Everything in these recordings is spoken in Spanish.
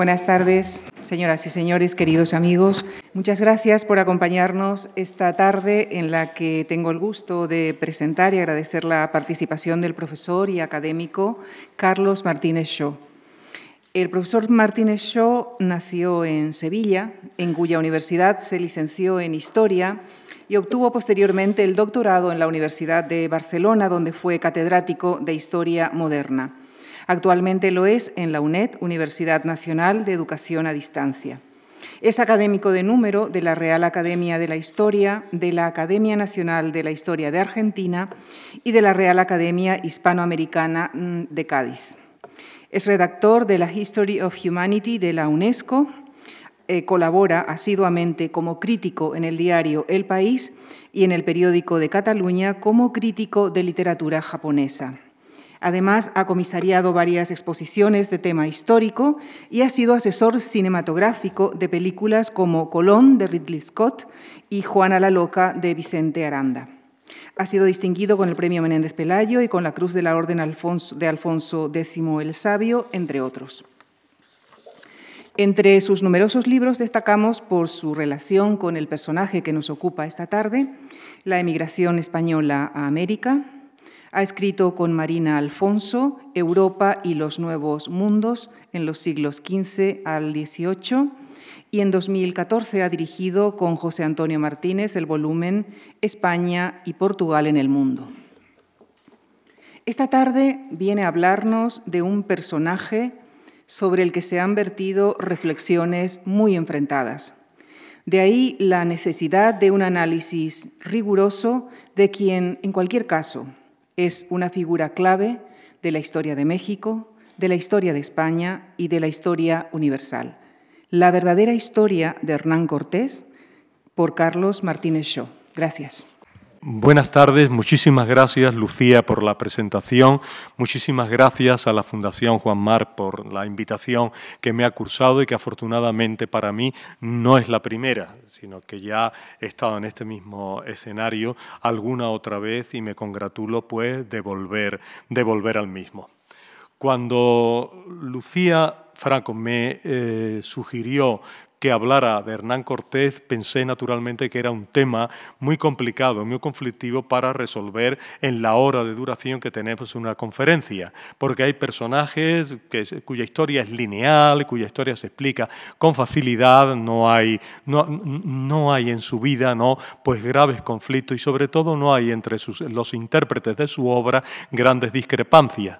Buenas tardes, señoras y señores, queridos amigos. Muchas gracias por acompañarnos esta tarde en la que tengo el gusto de presentar y agradecer la participación del profesor y académico Carlos Martínez Shaw. El profesor Martínez Shaw nació en Sevilla, en cuya universidad se licenció en Historia y obtuvo posteriormente el doctorado en la Universidad de Barcelona, donde fue catedrático de Historia Moderna. Actualmente lo es en la UNED, Universidad Nacional de Educación a Distancia. Es académico de número de la Real Academia de la Historia, de la Academia Nacional de la Historia de Argentina y de la Real Academia Hispanoamericana mm, de Cádiz. Es redactor de la History of Humanity de la UNESCO, eh, colabora asiduamente como crítico en el diario El País y en el periódico de Cataluña como crítico de literatura japonesa. Además, ha comisariado varias exposiciones de tema histórico y ha sido asesor cinematográfico de películas como Colón de Ridley Scott y Juana la Loca de Vicente Aranda. Ha sido distinguido con el Premio Menéndez Pelayo y con la Cruz de la Orden de Alfonso X el Sabio, entre otros. Entre sus numerosos libros destacamos por su relación con el personaje que nos ocupa esta tarde, la emigración española a América, ha escrito con Marina Alfonso Europa y los Nuevos Mundos en los siglos XV al XVIII y en 2014 ha dirigido con José Antonio Martínez el volumen España y Portugal en el Mundo. Esta tarde viene a hablarnos de un personaje sobre el que se han vertido reflexiones muy enfrentadas. De ahí la necesidad de un análisis riguroso de quien, en cualquier caso, es una figura clave de la historia de México, de la historia de España y de la historia universal. La verdadera historia de Hernán Cortés por Carlos Martínez Shaw. Gracias. Buenas tardes, muchísimas gracias Lucía por la presentación, muchísimas gracias a la Fundación Juan Mar por la invitación que me ha cursado y que afortunadamente para mí no es la primera, sino que ya he estado en este mismo escenario alguna otra vez y me congratulo pues de volver, de volver al mismo. Cuando Lucía Franco me eh, sugirió que hablara de Hernán Cortés, pensé naturalmente que era un tema muy complicado, muy conflictivo para resolver en la hora de duración que tenemos una conferencia, porque hay personajes cuya historia es lineal, cuya historia se explica con facilidad, no hay, no, no hay en su vida ¿no? pues graves conflictos y sobre todo no hay entre los intérpretes de su obra grandes discrepancias.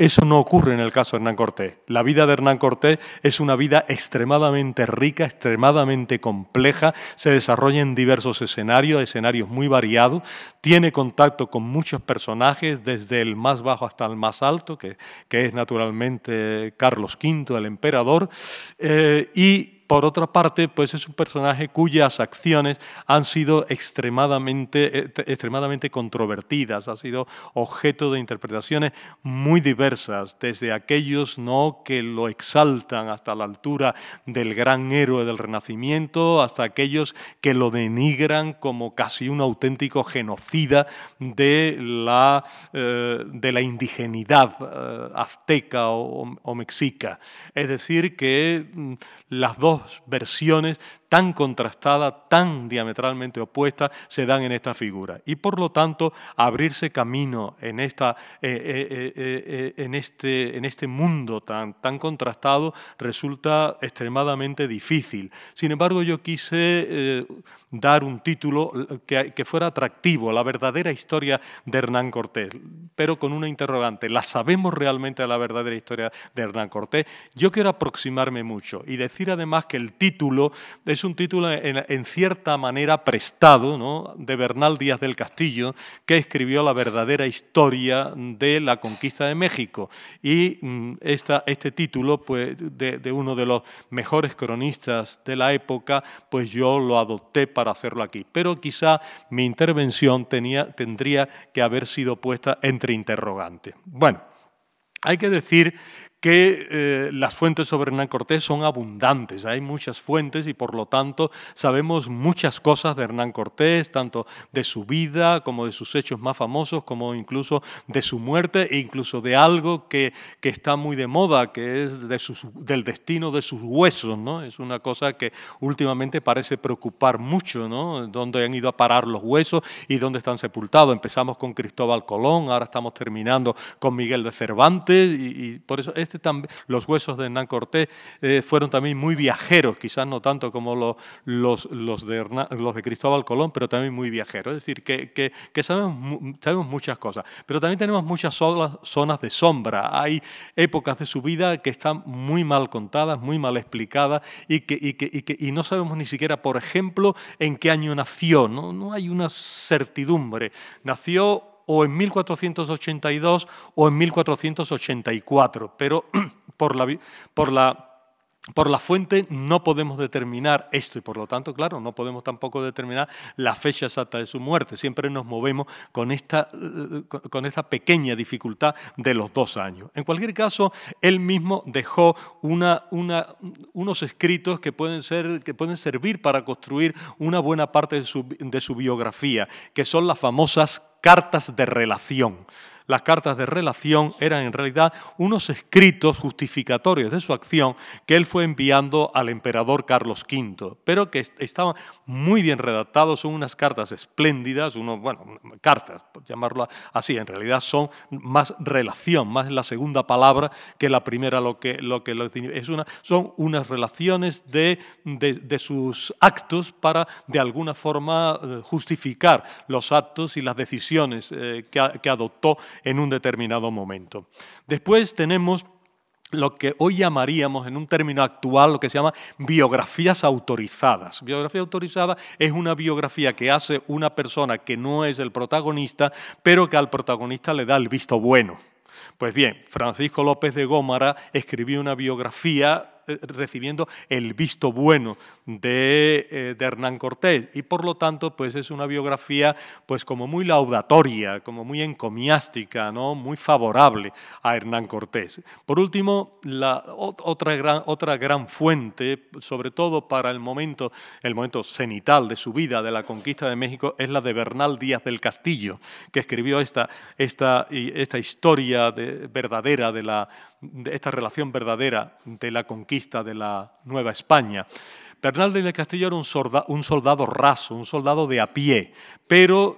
Eso no ocurre en el caso de Hernán Cortés. La vida de Hernán Cortés es una vida extremadamente rica, extremadamente compleja, se desarrolla en diversos escenarios, escenarios muy variados, tiene contacto con muchos personajes, desde el más bajo hasta el más alto, que, es naturalmente Carlos V, el emperador, eh, y por otra parte, pues es un personaje cuyas acciones han sido extremadamente, eh, extremadamente controvertidas, ha sido objeto de interpretaciones muy diversas, desde aquellos ¿no? que lo exaltan hasta la altura del gran héroe del Renacimiento, hasta aquellos que lo denigran como casi un auténtico genocida de la, eh, de la indigenidad eh, azteca o, mexica. Es decir, que mm, las dos versiones tan contrastadas, tan diametralmente opuestas, se dan en esta figura. Y por lo tanto, abrirse camino en, esta, eh, eh, eh, en, este, en este mundo tan, tan contrastado resulta extremadamente difícil. Sin embargo, yo quise dar un título que, que, fuera atractivo, la verdadera historia de Hernán Cortés, pero con una interrogante, ¿la sabemos realmente la verdadera historia de Hernán Cortés? Yo quiero aproximarme mucho y decir además que el título es es un título en, cierta manera prestado de Bernal Díaz del Castillo, que escribió la verdadera historia de la conquista de México. Y mm, esta, este título pues, de, uno de los mejores cronistas de la época, pues yo lo adopté para hacerlo aquí. Pero quizá mi intervención tenía, tendría que haber sido puesta entre interrogantes. Bueno, hay que decir que eh, las fuentes sobre Hernán Cortés son abundantes, hay muchas fuentes y por lo tanto sabemos muchas cosas de Hernán Cortés, tanto de su vida como de sus hechos más famosos, como incluso de su muerte e incluso de algo que, que está muy de moda, que es de del destino de sus huesos. ¿no? Es una cosa que últimamente parece preocupar mucho, ¿no? dónde han ido a parar los huesos y dónde están sepultados. Empezamos con Cristóbal Colón, ahora estamos terminando con Miguel de Cervantes y, por eso este los huesos de Hernán Cortés eh, fueron también muy viajeros, quizás no tanto como los, de, Cristóbal Colón, pero también muy viajeros. Es decir, que, sabemos, muchas cosas, pero también tenemos muchas zonas de sombra. Hay épocas de su vida que están muy mal contadas, muy mal explicadas y que, no sabemos ni siquiera, por ejemplo, en qué año nació. No, no hay una certidumbre. Nació o en 1482 o en 1484, pero por la, por la por la fuente no podemos determinar esto y por lo tanto, claro, no podemos tampoco determinar la fecha exacta de su muerte. Siempre nos movemos con esta, eh, con esta pequeña dificultad de los dos años. En cualquier caso, él mismo dejó una, unos escritos que pueden, ser, que pueden servir para construir una buena parte de su, de su biografía, que son las famosas cartas de relación. Las cartas de relación eran en realidad unos escritos justificatorios de su acción que él fue enviando al emperador Carlos V, pero que estaban muy bien redactados, son unas cartas espléndidas, bueno, cartas, por llamarlo así, en realidad son más relación, más la segunda palabra que la primera lo que lo que es una, son unas relaciones de, de, sus actos para de alguna forma eh, justificar los actos y las decisiones eh, que adoptó en un determinado momento. Después tenemos lo que hoy llamaríamos en un término actual lo que se llama biografías autorizadas. Biografía autorizada es una biografía que hace una persona que no es el protagonista, pero que al protagonista le da el visto bueno. Pues bien, Francisco López de Gómara escribió una biografía recibiendo el visto bueno eh, de, Hernán Cortés y por lo tanto pues es una biografía pues como muy laudatoria, como muy encomiástica, ¿no? muy favorable a Hernán Cortés. Por último, la otra gran, otra gran fuente, sobre todo para el momento, el momento cenital de su vida, de la conquista de México, es la de Bernal Díaz del Castillo, que escribió esta, esta, esta historia verdadera de la, esta relación verdadera de la conquista de la Nueva España. Bernal de Castillo era un soldado, raso, un soldado de a pie, pero,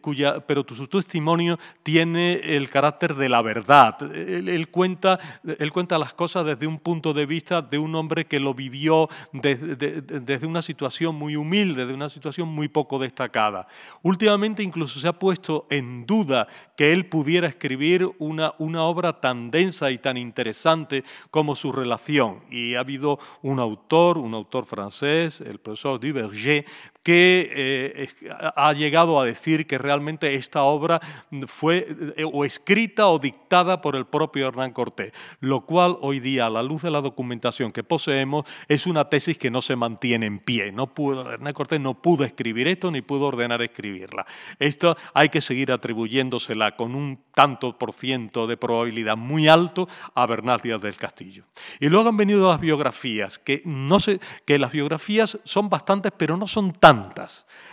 cuya, pero su testimonio tiene el carácter de la verdad. Él, cuenta, él cuenta las cosas desde un punto de vista de un hombre que lo vivió desde, desde una situación muy humilde, de una situación muy poco destacada. Últimamente incluso se ha puesto en duda que él pudiera escribir una, una obra tan densa y tan interesante como su relación. Y ha habido un autor, un autor francés, el profesor Duverger, que eh, ha llegado a decir que realmente esta obra fue eh, o escrita o dictada por el propio Hernán Cortés, lo cual hoy día, a la luz de la documentación que poseemos, es una tesis que no se mantiene en pie. No pudo, Hernán Cortés no pudo escribir esto ni pudo ordenar escribirla. Esto hay que seguir atribuyéndosela con un tanto por ciento de probabilidad muy alto a Bernal Díaz del Castillo. Y luego han venido las biografías, que, no sé, que las biografías son bastantes, pero no son tan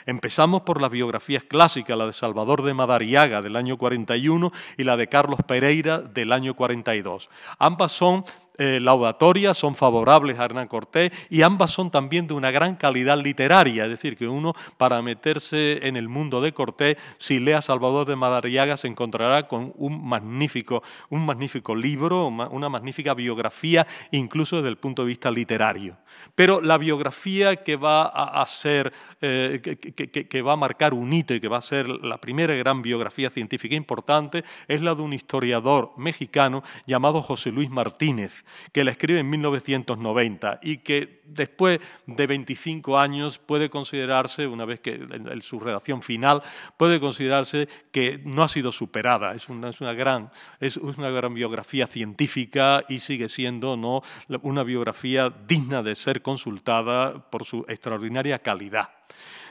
Empezamos por las biografías clásicas, la de Salvador de Madariaga del año 41 y la de Carlos Pereira del año 42. Ambas son eh, laudatorias, son favorables a Hernán Cortés y ambas son también de una gran calidad literaria, es decir, que uno para meterse en el mundo de Cortés, si lee a Salvador de Madariaga, se encontrará con un magnífico, un magnífico libro, una magnífica biografía, incluso desde el punto de vista literario. Pero la biografía que va a, ser, eh, que va a marcar un hito y que va a ser la primera gran biografía científica importante es la de un historiador mexicano llamado José Luis Martínez, que la escribe en 1990 y que después de 25 años puede considerarse, una vez que en su redacción final, puede considerarse que no ha sido superada. Es una, es una, gran, es una gran biografía científica y sigue siendo ¿no? una biografía digna de ser consultada por su extraordinaria calidad.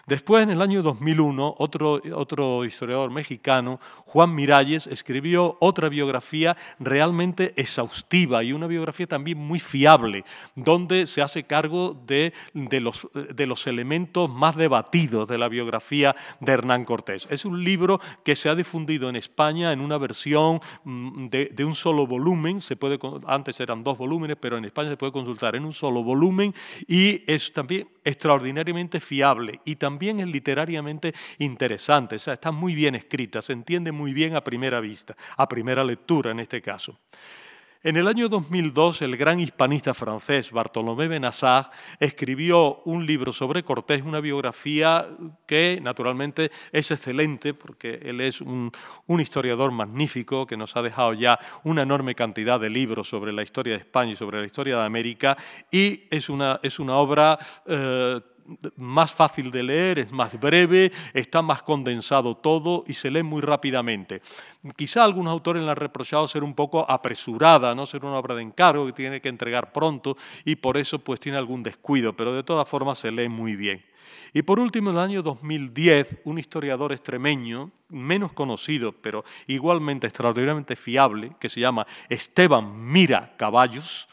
Después, en el año 2001, otro, otro historiador mexicano, Juan Miralles, escribió otra biografía realmente exhaustiva y una biografía también muy fiable, donde se hace cargo de, de, los, de los elementos más debatidos de la biografía de Hernán Cortés. Es un libro que se ha difundido en España en una versión mm, de, de un solo volumen, se puede, antes eran dos volúmenes, pero en España se puede consultar en un solo volumen y es también extraordinariamente fiable y también es literariamente interesante, está muy bien escrita, se entiende muy bien a primera vista, a primera lectura en este caso. En el año 2002, el gran hispanista francés Bartolomé Benassar escribió un libro sobre Cortés, una biografía que naturalmente es excelente porque él es un, historiador magnífico que nos ha dejado ya una enorme cantidad de libros sobre la historia de España y sobre la historia de América y es una, es una obra... Eh, más fácil de leer, es más breve, está más condensado todo y se lee muy rápidamente. Quizá algunos autores le han reprochado ser un poco apresurada, no ser una obra de encargo que tiene que entregar pronto y por eso pues tiene algún descuido, pero de todas formas se lee muy bien. Y por último, en el año 2010, un historiador extremeño, menos conocido, pero igualmente extraordinariamente fiable, que se llama Esteban Mira Caballos,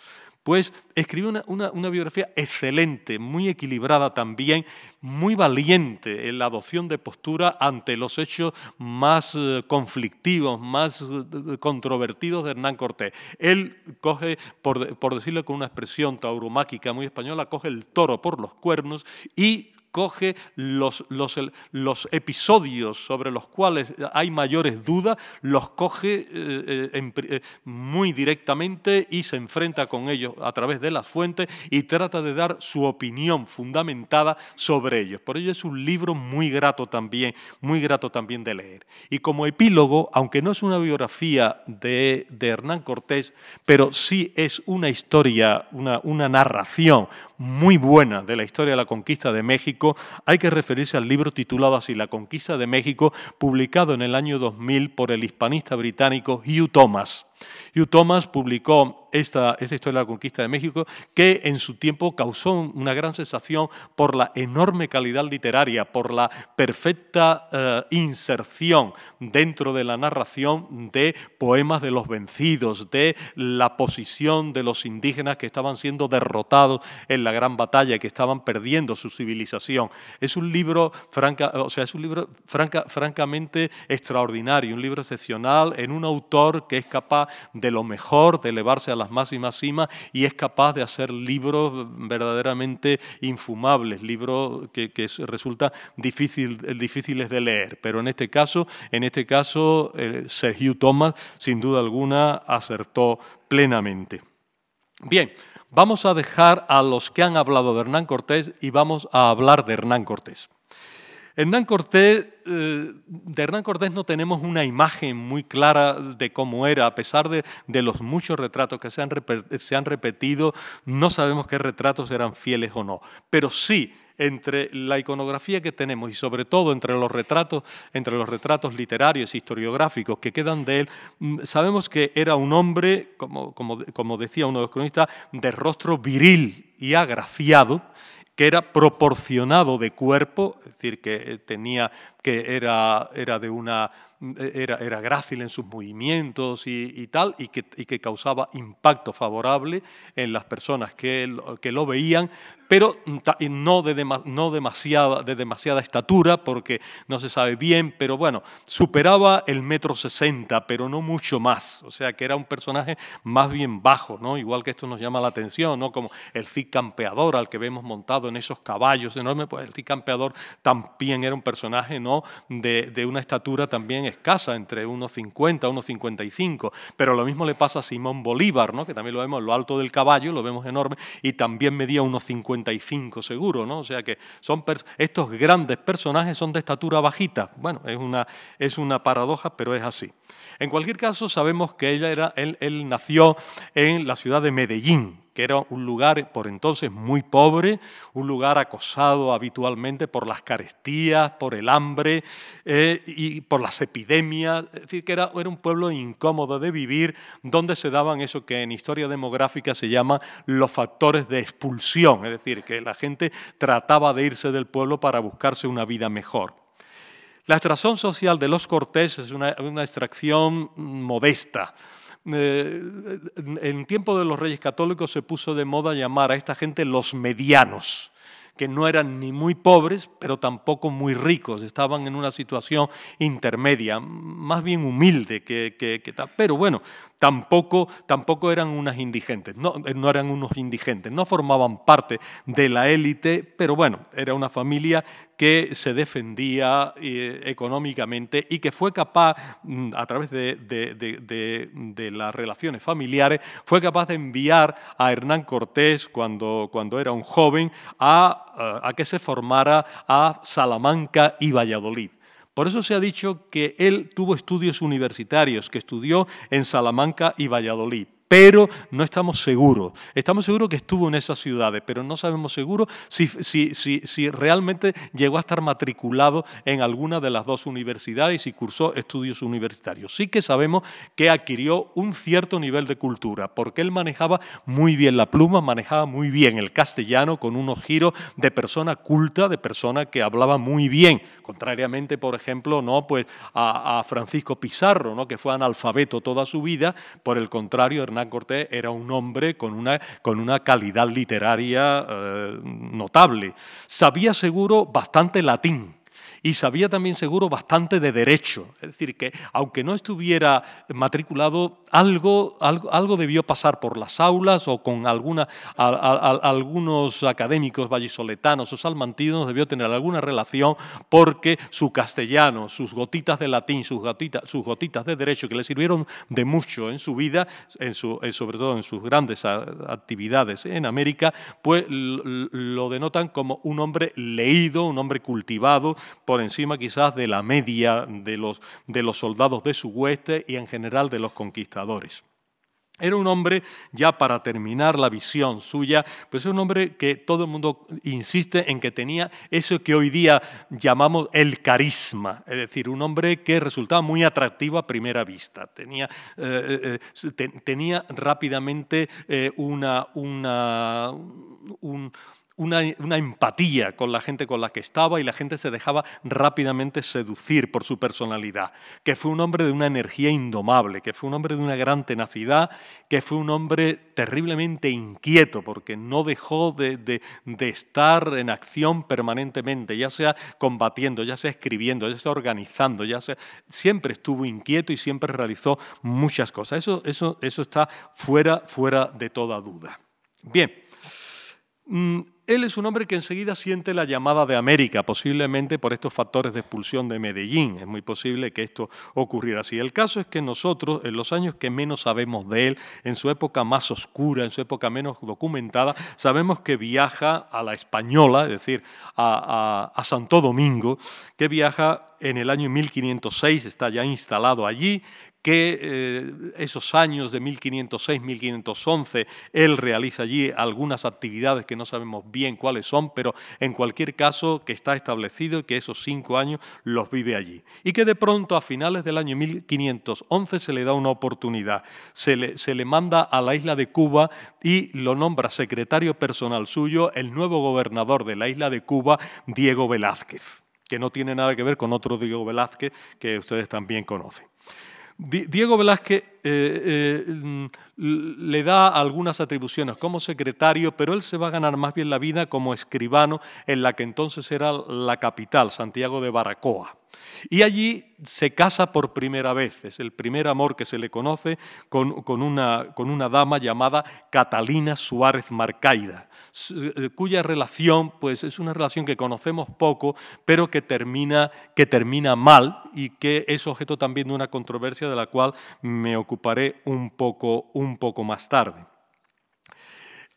pues escribió una, biografía excelente, muy equilibrada también, muy valiente en la adopción de postura ante los hechos más eh, conflictivos, más eh, controvertidos de Hernán Cortés. Él coge, por, decirlo con una expresión tauromáquica muy española, coge el toro por los cuernos y coge los, los, los, episodios sobre los cuales hay mayores dudas, los coge eh, muy directamente y se enfrenta con ellos a través de las fuentes y trata de dar su opinión fundamentada sobre Por ello es un libro muy grato también, muy grato también de leer. Y como epílogo, aunque no es una biografía de, de Hernán Cortés, pero sí es una historia, una narración muy buena de la historia de la conquista de México, hay que referirse al libro titulado así, La conquista de México, publicado en el año 2000 por el hispanista británico Hugh Thomas. Hugh Thomas publicó esta, historia de la conquista de México que en su tiempo causó una gran sensación por la enorme calidad literaria, por la perfecta eh, inserción dentro de la narración de poemas de los vencidos, de la posición de los indígenas que estaban siendo derrotados en la gran batalla, que estaban perdiendo su civilización. Es un libro, franca, o sea, es un libro franca, francamente extraordinario, un libro excepcional en un autor que es capaz de lo mejor, de elevarse a las máximas cimas y es capaz de hacer libros verdaderamente infumables, libros que, resultan difícil, difíciles de leer. Pero en este caso, en este caso eh, Sergio Thomas, sin duda alguna, acertó plenamente. Bien, vamos a dejar a los que han hablado de Hernán Cortés y vamos a hablar de Hernán Cortés. Hernán Cortés, eh, de Hernán Cortés no tenemos una imagen muy clara de cómo era, a pesar de, los muchos retratos que se han, repetido, no sabemos qué retratos eran fieles o no, pero sí entre la iconografía que tenemos y sobre todo entre los retratos, entre los retratos literarios, historiográficos que quedan de él, mm, sabemos que era un hombre, como, como decía uno de los cronistas, de rostro viril y agraciado, que era proporcionado de cuerpo, es decir, que eh, tenía que era, era de una era, era grácil en sus movimientos y, tal, y que, y que, causaba impacto favorable en las personas que, que lo veían, pero no, de, no demasiada, de demasiada estatura, porque no se sabe bien, pero bueno, superaba el metro sesenta, pero no mucho más, o sea que era un personaje más bien bajo, ¿no? igual que esto nos llama la atención, ¿no? como el Cid Campeador, al que vemos montado en esos caballos enormes, pues el Cid Campeador también era un personaje ¿no? de, de una estatura también escasa, entre unos 50, unos 55, pero lo mismo le pasa a Simón Bolívar, ¿no? que también lo vemos en lo alto del caballo, lo vemos enorme, y también medía unos 50 seguro, ¿no? O sea que son estos grandes personajes son de estatura bajita. Bueno, es una, es una paradoja, pero es así. En cualquier caso, sabemos que ella era, él nació en la ciudad de Medellín, que era un lugar por entonces muy pobre, un lugar acosado habitualmente por las carestías, por el hambre eh, y por las epidemias, es decir, que era, era un pueblo incómodo de vivir, donde se daban eso que en historia demográfica se llama los factores de expulsión, es decir, que la gente trataba de irse del pueblo para buscarse una vida mejor. La extracción social de los Cortés es una, extracción modesta. Eh, en tiempo de los reyes católicos se puso de moda llamar a esta gente los medianos que no eran ni muy pobres, pero tampoco muy ricos, estaban en una situación intermedia, más bien humilde que, que tal. Pero bueno, tampoco, tampoco eran unas indigentes, no, no eran unos indigentes, no formaban parte de la élite, pero bueno, era una familia que se defendía eh, económicamente y que fue capaz, mm, a través de, las relaciones familiares, fue capaz de enviar a Hernán Cortés, cuando, cuando era un joven, a que se formara a Salamanca y Valladolid. Por eso se ha dicho que él tuvo estudios universitarios, que estudió en Salamanca y Valladolid pero no estamos seguros. Estamos seguros que estuvo en esas ciudades, pero no sabemos seguro si, si, si, realmente llegó a estar matriculado en alguna de las dos universidades y cursó estudios universitarios. Sí que sabemos que adquirió un cierto nivel de cultura, porque él manejaba muy bien la pluma, manejaba muy bien el castellano, con unos giros de persona culta, de persona que hablaba muy bien, contrariamente, por ejemplo, ¿no? pues a, Francisco Pizarro, ¿no? que fue analfabeto toda su vida, por el contrario, Hernán Cortés era un hombre con una, con una calidad literaria eh, notable. Sabía seguro bastante latín y sabía también seguro bastante de derecho. Es decir, que aunque no estuviera matriculado, algo, algo, algo debió pasar por las aulas o con algunos académicos vallisoletanos o salmantinos debió tener alguna relación porque su castellano, sus gotitas de latín, sus gotitas, sus gotitas de derecho que le sirvieron de mucho en su vida, en su, sobre todo en sus grandes actividades en América, pues lo denotan como un hombre leído, un hombre cultivado, encima quizás de la media de los, de los soldados de su hueste y en general de los conquistadores. Era un hombre, ya para terminar la visión suya, pues es un hombre que todo el mundo insiste en que tenía eso que hoy día llamamos el carisma, es decir, un hombre que resultaba muy atractivo a primera vista, tenía, eh, eh, tenía rápidamente eh, una, una, un, una, empatía con la gente con la que estaba y la gente se dejaba rápidamente seducir por su personalidad, que fue un hombre de una energía indomable, que fue un hombre de una gran tenacidad, que fue un hombre terriblemente inquieto porque no dejó de, de estar en acción permanentemente, ya sea combatiendo, ya sea escribiendo, ya sea organizando, ya sea, siempre estuvo inquieto y siempre realizó muchas cosas. Eso, eso, eso está fuera, fuera de toda duda. Bien. Mm, él es un hombre que enseguida siente la llamada de América, posiblemente por estos factores de expulsión de Medellín. Es muy posible que esto ocurriera así. El caso es que nosotros, en los años que menos sabemos de él, en su época más oscura, en su época menos documentada, sabemos que viaja a la Española, es decir, a, a Santo Domingo, que viaja en el año 1506, está ya instalado allí, que eh, esos años de 1506-1511 él realiza allí algunas actividades que no sabemos bien cuáles son, pero en cualquier caso que está establecido que esos cinco años los vive allí. Y que de pronto a finales del año 1511 se le da una oportunidad, se le manda a la isla de Cuba y lo nombra secretario personal suyo el nuevo gobernador de la isla de Cuba, Diego Velázquez, que no tiene nada que ver con otro Diego Velázquez que ustedes también conocen. Diego Velázquez eh, eh, mm, le da algunas atribuciones como secretario, pero él se va a ganar más bien la vida como escribano en la que entonces era la capital, Santiago de Baracoa. Y allí se casa por primera vez, es el primer amor que se le conoce con, una, con una dama llamada Catalina Suárez Marcaida. Eh, cuya relación pues, es una relación que conocemos poco, pero que termina, que termina mal y que es objeto también de una controversia de la cual me ocuparé un poco, un poco más tarde.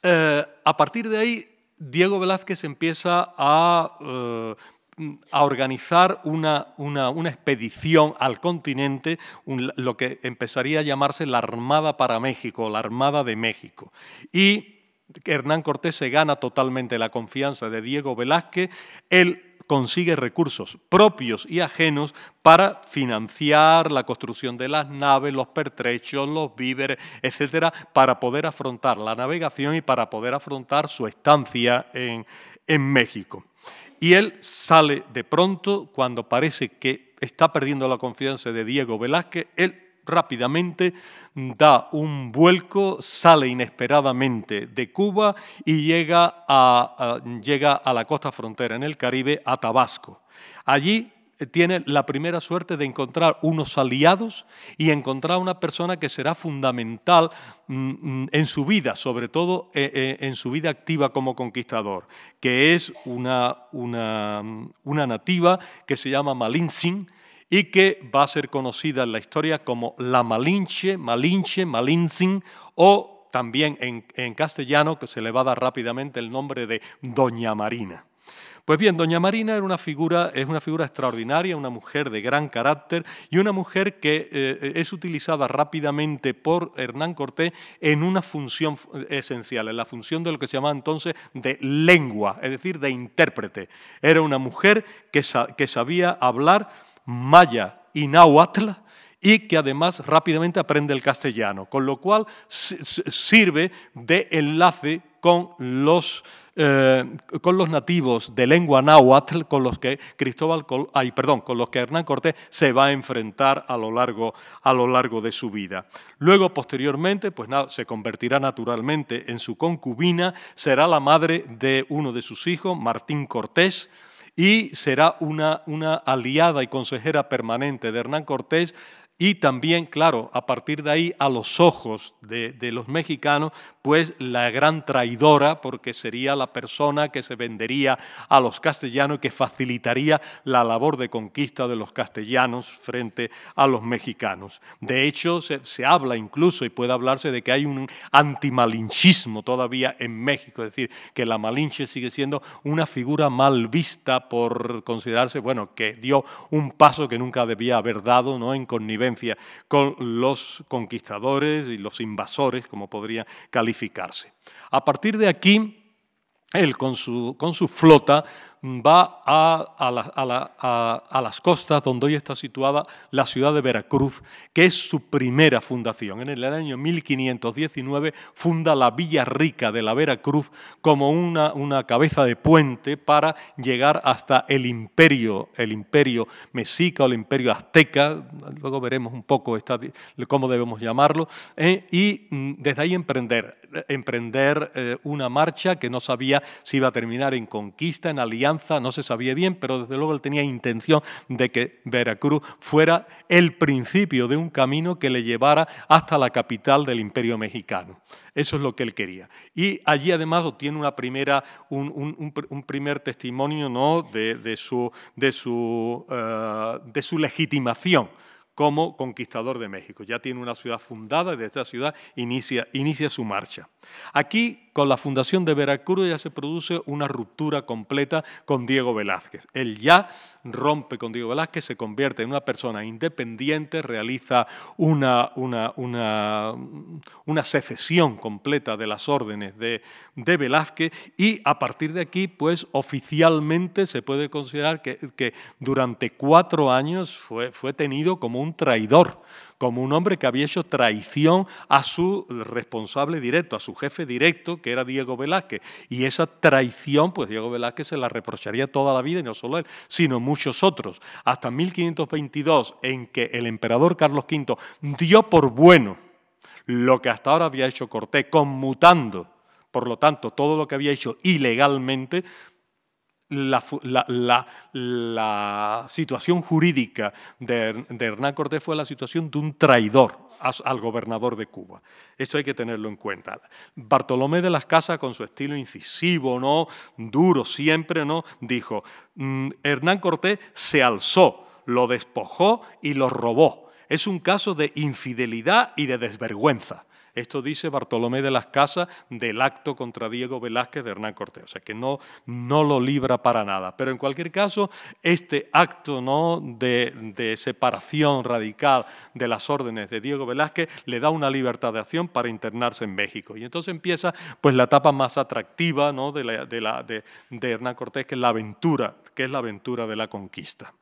Eh, a partir de ahí, Diego Velázquez empieza a... Eh, a organizar una, una, una, expedición al continente, lo que empezaría a llamarse la Armada para México, la Armada de México. Y Hernán Cortés se gana totalmente la confianza de Diego Velázquez, él consigue recursos propios y ajenos para financiar la construcción de las naves, los pertrechos, los víveres, etcétera, para poder afrontar la navegación y para poder afrontar su estancia en, en México. Y él sale de pronto cuando parece que está perdiendo la confianza de Diego Velázquez, él rápidamente da un vuelco, sale inesperadamente de Cuba y llega a, llega a la costa frontera en el Caribe, a Tabasco. Allí tiene la primera suerte de encontrar unos aliados y encontrar una persona que será fundamental mm, mm, en su vida, sobre todo eh, eh, en su vida activa como conquistador, que es una, una, una nativa que se llama Malintzin, y que va a ser conocida en la historia como la Malinche, Malinche, Malintzin o también en, castellano que se le va a dar rápidamente el nombre de Doña Marina. Pues bien, Doña Marina era una figura, es una figura extraordinaria, una mujer de gran carácter y una mujer que eh, es utilizada rápidamente por Hernán Cortés en una función esencial, en la función de lo que se llamaba entonces de lengua, es decir, de intérprete. Era una mujer que, que sabía hablar maya y náhuatl y que además rápidamente aprende el castellano, con lo cual sirve de enlace con los, eh, con los nativos de lengua náhuatl con los que Cristóbal, ay, perdón, con los que Hernán Cortés se va a enfrentar a lo largo, a lo largo de su vida. Luego, posteriormente, pues nada, se convertirá naturalmente en su concubina, será la madre de uno de sus hijos, Martín Cortés, y será una, una aliada y consejera permanente de Hernán Cortés y también, claro, a partir de ahí, a los ojos de, los mexicanos, pues la gran traidora, porque sería la persona que se vendería a los castellanos y que facilitaría la labor de conquista de los castellanos frente a los mexicanos. De hecho, se, habla incluso, y puede hablarse de que hay un antimalinchismo todavía en México, es decir, que la Malinche sigue siendo una figura mal vista por considerarse, bueno, que dio un paso que nunca debía haber dado, ¿no? En connivencia con los conquistadores y los invasores, como podría calificarse. A partir de aquí, él con su, flota va a, las costas donde hoy está situada la ciudad de Veracruz, que es su primera fundación. En el año 1519 funda la Villa Rica de la Veracruz como una, cabeza de puente para llegar hasta el imperio, el imperio mexica o el imperio azteca, luego veremos un poco cómo debemos llamarlo, eh, y mm, desde ahí emprender, emprender eh, una marcha que no sabía si iba a terminar en conquista, en alianza, no se sabía bien, pero desde luego él tenía intención de que Veracruz fuera el principio de un camino que le llevara hasta la capital del imperio mexicano. Eso es lo que él quería. Y allí además obtiene una primera, un, primer testimonio ¿no? de, su, de, su, eh, de su legitimación como conquistador de México. Ya tiene una ciudad fundada y de esta ciudad inicia, inicia su marcha. Aquí con la fundación de Veracruz ya se produce una ruptura completa con Diego Velázquez. Él ya rompe con Diego Velázquez, se convierte en una persona independiente, realiza una, una, una, secesión completa de las órdenes de, de, Velázquez y a partir de aquí, pues oficialmente se puede considerar que, que durante cuatro años fue, fue tenido como un traidor como un hombre que había hecho traición a su responsable directo, a su jefe directo, que era Diego Velázquez. Y esa traición, pues Diego Velázquez se la reprocharía toda la vida, y no solo él, sino muchos otros. Hasta 1522, en que el emperador Carlos V dio por bueno lo que hasta ahora había hecho Cortés, conmutando, por lo tanto, todo lo que había hecho ilegalmente, la, situación jurídica de, Hernán Cortés fue la situación de un traidor al gobernador de Cuba. Esto hay que tenerlo en cuenta. Bartolomé de las Casas, con su estilo incisivo, ¿no? duro siempre, ¿no? dijo, mm, Hernán Cortés se alzó, lo despojó y lo robó. Es un caso de infidelidad y de desvergüenza. Esto dice Bartolomé de las Casas del acto contra Diego Velázquez de Hernán Cortés, o sea que no, no lo libra para nada. Pero en cualquier caso, este acto ¿no? de, separación radical de las órdenes de Diego Velázquez le da una libertad de acción para internarse en México. Y entonces empieza pues, la etapa más atractiva ¿no? de, de, de Hernán Cortés, que es la aventura, que es la aventura de la conquista.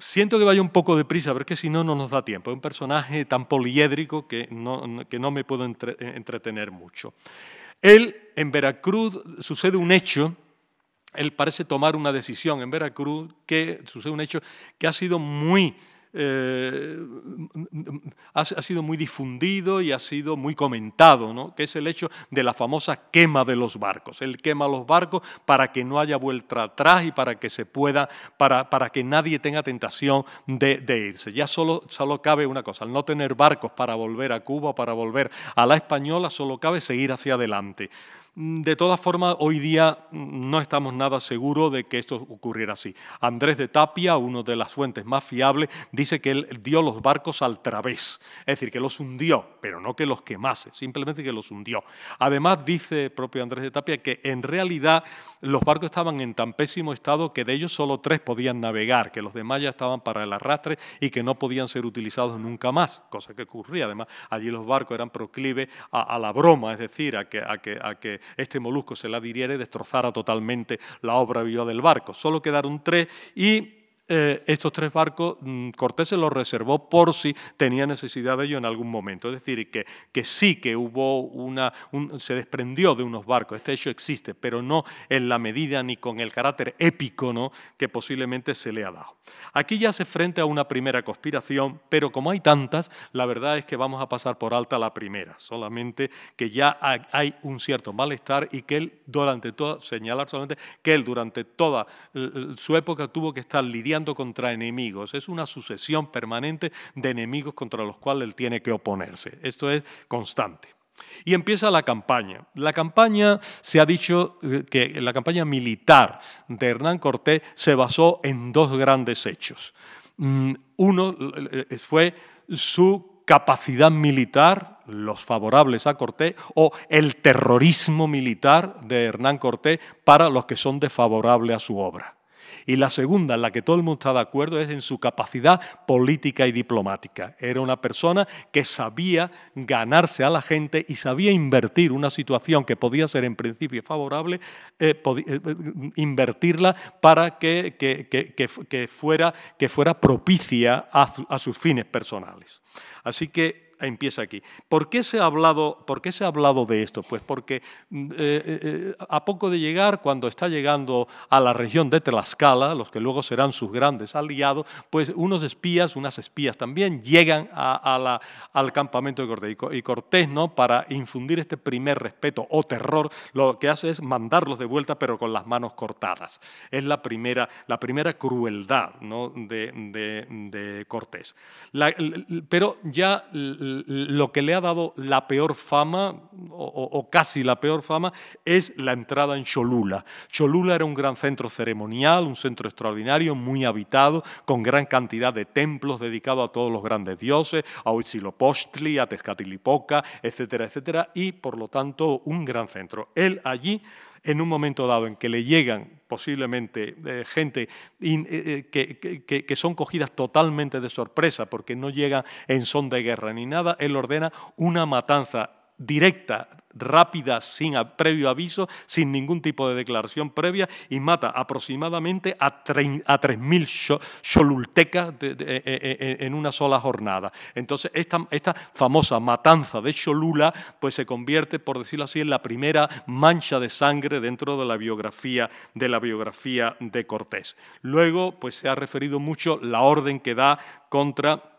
Siento que vaya un poco deprisa, pero es que si no, no nos da tiempo. Es un personaje tan poliédrico que no, que no me puedo entre, entretener mucho. Él, en Veracruz, sucede un hecho, él parece tomar una decisión en Veracruz, que sucede un hecho que ha sido muy eh, ha, sido muy difundido y ha sido muy comentado, ¿no? que es el hecho de la famosa quema de los barcos. Él quema los barcos para que no haya vuelta atrás y para que se pueda, para, para que nadie tenga tentación de, irse. Ya solo, solo cabe una cosa, al no tener barcos para volver a Cuba, para volver a la española, solo cabe seguir hacia adelante. Mm, de todas formas, hoy día mm, no estamos nada seguros de que esto ocurriera así. Andrés de Tapia, uno de las fuentes más fiables, dice que él dio los barcos al través, es decir, que los hundió, pero no que los quemase, simplemente que los hundió. Además, dice el propio Andrés de Tapia que en realidad los barcos estaban en tan pésimo estado que de ellos solo tres podían navegar, que los demás ya estaban para el arrastre y que no podían ser utilizados nunca más, cosa que ocurría. Además, allí los barcos eran proclives a, a la broma, es decir, a que, a que, a que este molusco se la diriera y destrozara totalmente la obra viva del barco. Solo quedaron tres y eh, estos tres barcos mm, Cortés se los reservó por si tenía necesidad de ello en algún momento. Es decir, que, que sí que hubo una, se desprendió de unos barcos, este hecho existe, pero no en la medida ni con el carácter épico ¿no? que posiblemente se le ha dado. Aquí ya se frente a una primera conspiración, pero como hay tantas, la verdad es que vamos a pasar por alta la primera, solamente que ya hay un cierto malestar y que él durante toda, señalar solamente que él durante toda su época tuvo que estar lidiando contra enemigos. Es una sucesión permanente de enemigos contra los cuales él tiene que oponerse. Esto es constante. Y empieza la campaña. La campaña, se ha dicho eh, que la campaña militar de Hernán Cortés se basó en dos grandes hechos. Mm, uno eh, fue su capacidad militar, los favorables a Cortés, o el terrorismo militar de Hernán Cortés para los que son desfavorables a su obra. Y la segunda, en la que todo el mundo está de acuerdo, es en su capacidad política y diplomática. Era una persona que sabía ganarse a la gente y sabía invertir una situación que podía ser en principio favorable, eh, eh, invertirla para que, que, fuera, que fuera propicia a, a sus fines personales. Así que empieza aquí. ¿Por qué se ha hablado, por qué se ha hablado de esto? Pues porque mm, eh, eh, a poco de llegar, cuando está llegando a la región de Tlaxcala, los que luego serán sus grandes aliados, pues unos espías, unas espías también, llegan a, la, al campamento de Cortés. Y Cortés, ¿no? para infundir este primer respeto o terror, lo que hace es mandarlos de vuelta, pero con las manos cortadas. Es la primera, la primera crueldad ¿no? de, de, de Cortés. La, pero ya lo que le ha dado la peor fama, o, casi la peor fama, es la entrada en Cholula. Cholula era un gran centro ceremonial, un centro extraordinario, muy habitado, con gran cantidad de templos dedicados a todos los grandes dioses, a Huitzilopochtli, a Tezcatlipoca, etcétera, etcétera, y por lo tanto un gran centro. Él allí en un momento dado en que le llegan posiblemente eh, gente eh, eh, que, son cogidas totalmente de sorpresa porque no llegan en son de guerra ni nada, él ordena una matanza directa, rápida, sin previo aviso, sin ningún tipo de declaración previa, y mata aproximadamente a 3.000 cholultecas e, e, e, en una sola jornada. Entonces, esta, esta famosa matanza de Cholula pues, se convierte, por decirlo así, en la primera mancha de sangre dentro de la biografía de, la biografía de Cortés. Luego pues, se ha referido mucho la orden que da contra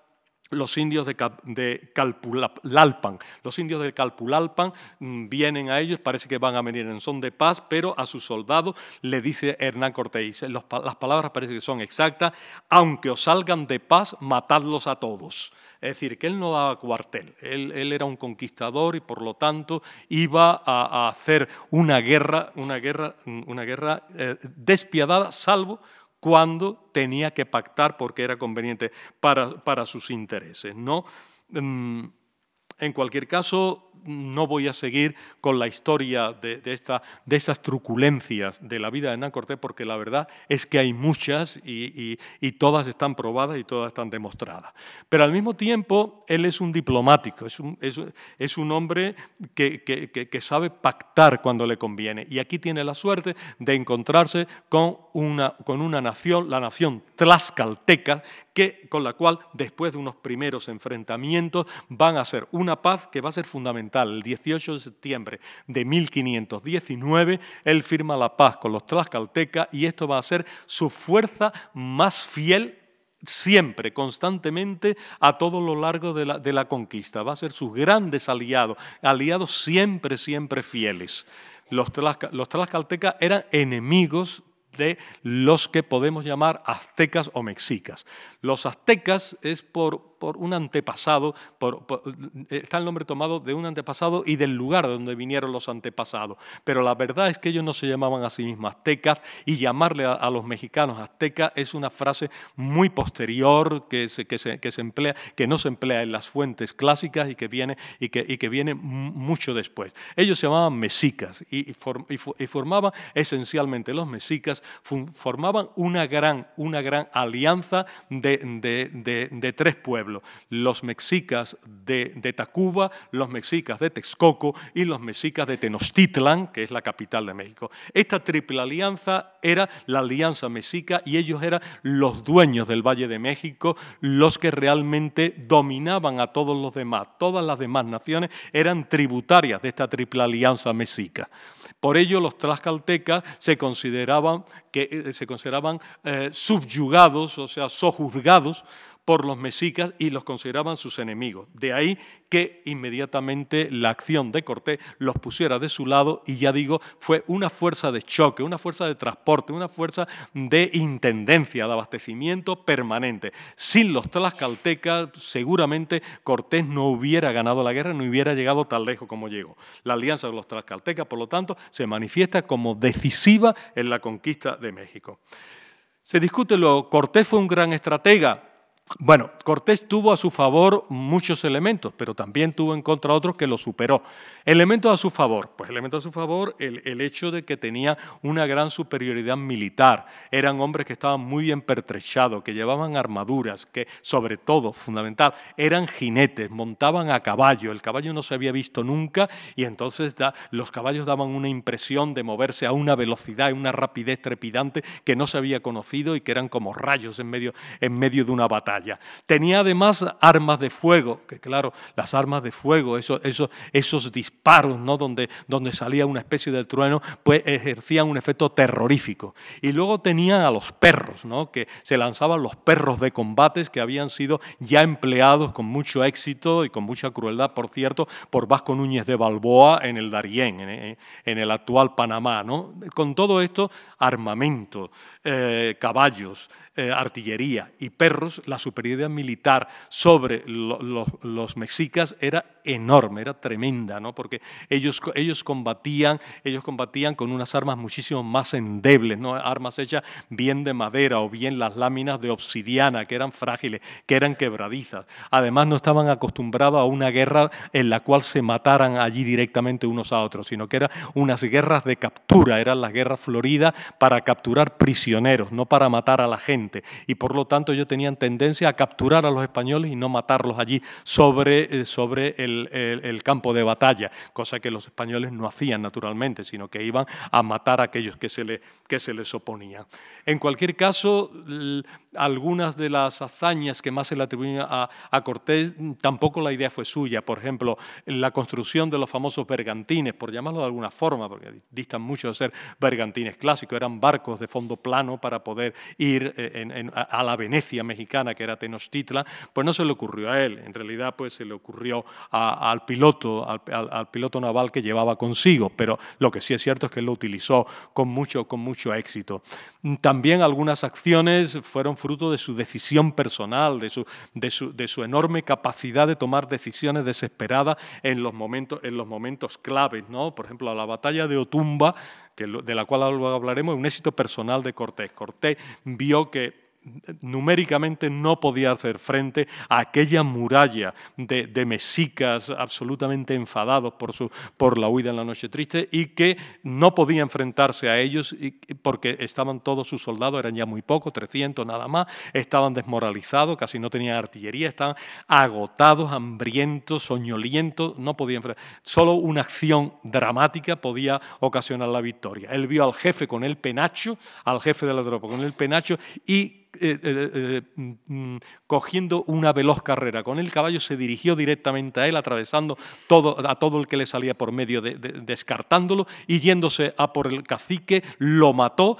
los indios de, Calpulalpan. Los indios de Calpulalpan mm, vienen a ellos, parece que van a venir en son de paz, pero a sus soldados le dice Hernán Cortés, las palabras parece que son exactas, aunque os salgan de paz, matadlos a todos. Es decir, que él no daba cuartel, él, era un conquistador y por lo tanto iba a, hacer una guerra, una guerra, una guerra eh, despiadada, salvo cuando tenía que pactar porque era conveniente para, para sus intereses. ¿no? Mm, En cualquier caso, no voy a seguir con la historia de, esta, de esas truculencias de la vida de Hernán porque la verdad es que hay muchas y, todas están probadas y todas están demostradas. Pero al mismo tiempo, él es un diplomático, es un, es, un hombre que, que, sabe pactar cuando le conviene. Y aquí tiene la suerte de encontrarse con una, con una nación, la nación tlaxcalteca, que, con la cual, después de unos primeros enfrentamientos, van a hacer una paz que va a ser fundamental. El 18 de septiembre de 1519, él firma la paz con los tlaxcaltecas y esto va a ser su fuerza más fiel siempre, constantemente, a todo lo largo de la, conquista. Va a ser sus grandes aliados, aliados siempre, siempre fieles. Los, los tlaxcaltecas eran enemigos de los que podemos llamar aztecas o mexicas. Los aztecas es por por un antepasado, está el nombre tomado de un antepasado y del lugar donde vinieron los antepasados. Pero la verdad es que ellos no se llamaban a sí mismos aztecas y llamarle a, los mexicanos aztecas es una frase muy posterior que, se, que, se, que, se emplea, que no se emplea en las fuentes clásicas y que viene, y que, y que viene mucho después. Ellos se llamaban mexicas y, y formaban esencialmente los mexicas, formaban una gran, una gran alianza de, de, de tres pueblos los mexicas de, Tacuba, los mexicas de Texcoco y los mexicas de Tenochtitlan, que es la capital de México. Esta triple alianza era la alianza mexica y ellos eran los dueños del Valle de México, los que realmente dominaban a todos los demás. Todas las demás naciones eran tributarias de esta triple alianza mexica. Por ello, los tlaxcaltecas se consideraban, que, eh, se consideraban eh, subyugados, o sea, sojuzgados por los mexicas y los consideraban sus enemigos. De ahí que inmediatamente la acción de Cortés los pusiera de su lado y ya digo, fue una fuerza de choque, una fuerza de transporte, una fuerza de intendencia, de abastecimiento permanente. Sin los tlaxcaltecas seguramente Cortés no hubiera ganado la guerra, no hubiera llegado tan lejos como llegó. La alianza de los tlaxcaltecas, por lo tanto, se manifiesta como decisiva en la conquista de México. Se discute lo, Cortés fue un gran estratega, bueno, Cortés tuvo a su favor muchos elementos, pero también tuvo en contra otros que lo superó. Elementos a su favor, pues elementos a su favor el, hecho de que tenía una gran superioridad militar. Eran hombres que estaban muy bien pertrechados, que llevaban armaduras, que sobre todo, fundamental, eran jinetes, montaban a caballo. El caballo no se había visto nunca y entonces los caballos daban una impresión de moverse a una velocidad y una rapidez trepidante que no se había conocido y que eran como rayos en medio, en medio de una batalla. Tenía además armas de fuego, que claro, las armas de fuego, esos, esos, esos disparos ¿no? donde, donde salía una especie de trueno, pues ejercían un efecto terrorífico. Y luego tenían a los perros, ¿no? que se lanzaban los perros de combates que habían sido ya empleados con mucho éxito y con mucha crueldad, por cierto, por Vasco Núñez de Balboa en el Darién, en, el actual Panamá. ¿no? Con todo esto, armamento, eh, caballos, eh, artillería y perros, la superioridad militar sobre los mexicas era enorme, era tremenda, ¿no? porque ellos, ellos, combatían, ellos combatían con unas armas muchísimo más endebles, ¿no? armas hechas bien de madera o bien las láminas de obsidiana, que eran frágiles, que eran quebradizas. Además no estaban acostumbrados a una guerra en la cual se mataran allí directamente unos a otros, sino que eran unas guerras de captura, eran las guerras floridas para capturar prisioneros, no para matar a la gente y por lo tanto ellos tenían tendencia a capturar a los españoles y no matarlos allí sobre, eh, sobre el, el, campo de batalla, cosa que los españoles no hacían naturalmente, sino que iban a matar a aquellos que se, le, que se les oponían. En cualquier caso, algunas de las hazañas que más se le atribuyen a, a Cortés, tampoco la idea fue suya. Por ejemplo, la construcción de los famosos bergantines, por llamarlo de alguna forma, porque distan mucho de ser bergantines clásicos, eran barcos de fondo plano para poder ir eh, a la Venecia mexicana, que era Tenochtitlan, pues no se le ocurrió a él, en realidad pues se le ocurrió al, piloto, al, piloto naval que llevaba consigo, pero lo que sí es cierto es que lo utilizó con mucho, con mucho éxito. También algunas acciones fueron fruto de su decisión personal, de su, de su, de su enorme capacidad de tomar decisiones desesperadas en los momentos, en los momentos claves. ¿no? Por ejemplo, la batalla de Otumba, que, de la cual luego hablaremos, un éxito personal de Cortés. Cortés vio que numéricamente no podía hacer frente a aquella muralla de, mesicas absolutamente enfadados por, su, por la huida en la noche triste y que no podía enfrentarse a ellos porque estaban todos sus soldados, eran ya muy pocos, 300 nada más, estaban desmoralizados, casi no tenían artillería, estaban agotados, hambrientos, soñolientos, no podían enfrentar. Solo una acción dramática podía ocasionar la victoria. Él vio al jefe con el penacho, al jefe de la tropa con el penacho y eh, eh, eh, mm, cogiendo una veloz carrera con el caballo, se dirigió directamente a él, atravesando todo, a todo el que le salía por medio, de, descartándolo, y yéndose a por el cacique, lo mató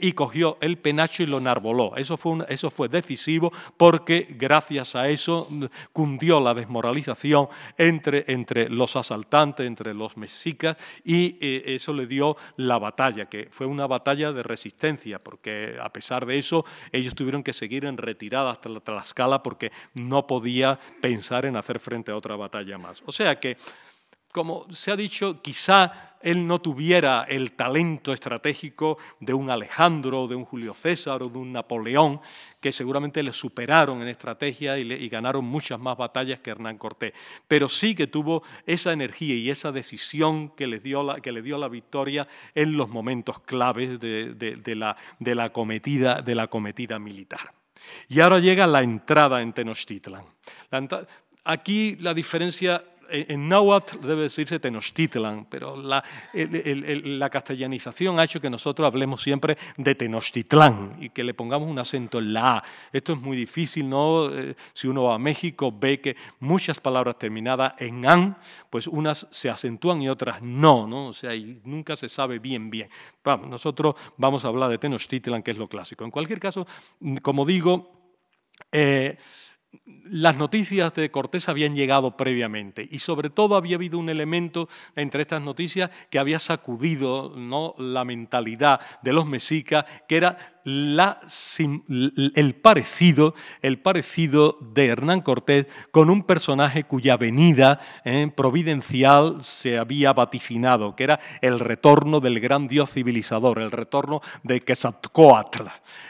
y cogió el penacho y lo enarboló. Eso fue, eso fue decisivo porque gracias a eso mm, cundió la desmoralización entre, entre los asaltantes, entre los mexicas, y eso le dio la batalla, que fue una batalla de resistencia, porque a pesar de eso, ellos tuvieron que seguir en retirada hasta la Tlaxcala porque no podía pensar en hacer frente a otra batalla más. O sea que, como se ha dicho, quizá él no tuviera el talento estratégico de un Alejandro, de un Julio César o de un Napoleón, que seguramente le superaron en estrategia y, ganaron muchas más batallas que Hernán Cortés, pero sí que tuvo esa energía y esa decisión que le dio la, que le dio la victoria en los momentos claves de, la, de, la, cometida, de la cometida militar. Y ahora llega la entrada en Tenochtitlan. aquí la diferencia en náhuatl debe decirse Tenochtitlan, pero la, la, castellanización ha hecho que nosotros hablemos siempre de Tenochtitlán y que le pongamos un acento en la A. Esto es muy difícil, ¿no? Eh, si uno va a México ve que muchas palabras terminadas en an, pues unas se acentúan y otras no, ¿no? O sea, y nunca se sabe bien, bien. Vamos, nosotros vamos a hablar de Tenochtitlan, que es lo clásico. En cualquier caso, como digo, eh, las noticias de Cortés habían llegado previamente y sobre todo había habido un elemento entre estas noticias que había sacudido ¿no? la mentalidad de los mexicas, que era el, parecido, el parecido de Hernán Cortés con un personaje cuya venida eh, providencial se había vaticinado, que era el retorno del gran dios civilizador, el retorno de Quetzalcoatl.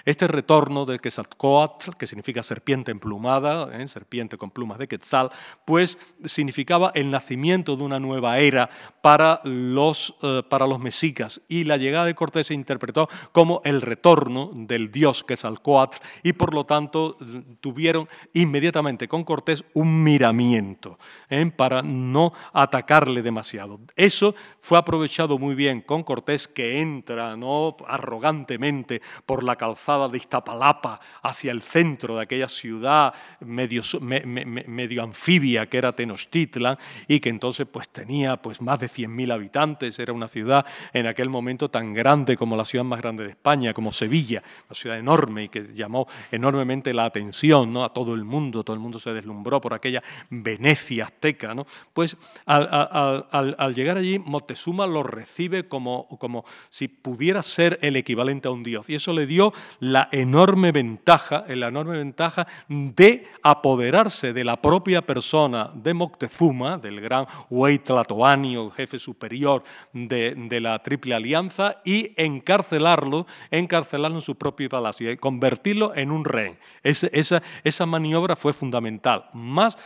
Este retorno de Quetzalcoatl, que significa serpiente emplumada, eh, serpiente con plumas de Quetzal, pues significaba el nacimiento de una nueva era para los, eh, para los mexicas y la llegada de Cortés se interpretó como el retorno del dios Quetzalcoatl y por lo tanto tuvieron inmediatamente con Cortés un miramiento ¿eh? para no atacarle demasiado. Eso fue aprovechado muy bien con Cortés que entra ¿no? arrogantemente por la calzada de Iztapalapa hacia el centro de aquella ciudad medio, anfibia que era Tenochtitlan y que entonces pues tenía pues más de 100.000 habitantes, era una ciudad en aquel momento tan grande como la ciudad más grande de España, como Sevilla una ciudad enorme y que llamó enormemente la atención ¿no? a todo el mundo, todo el mundo se deslumbró por aquella Venecia azteca, ¿no? pues al, llegar allí Moctezuma lo recibe como, como si pudiera ser el equivalente a un dios y eso le dio la enorme ventaja, la enorme ventaja de apoderarse de la propia persona de Moctezuma, del gran Huey Tlatoani o jefe superior de, de la Triple Alianza y encarcelarlo, encarcelarlo su propio palacio y convertirlo en un rey. esa, esa maniobra fue fundamental. Más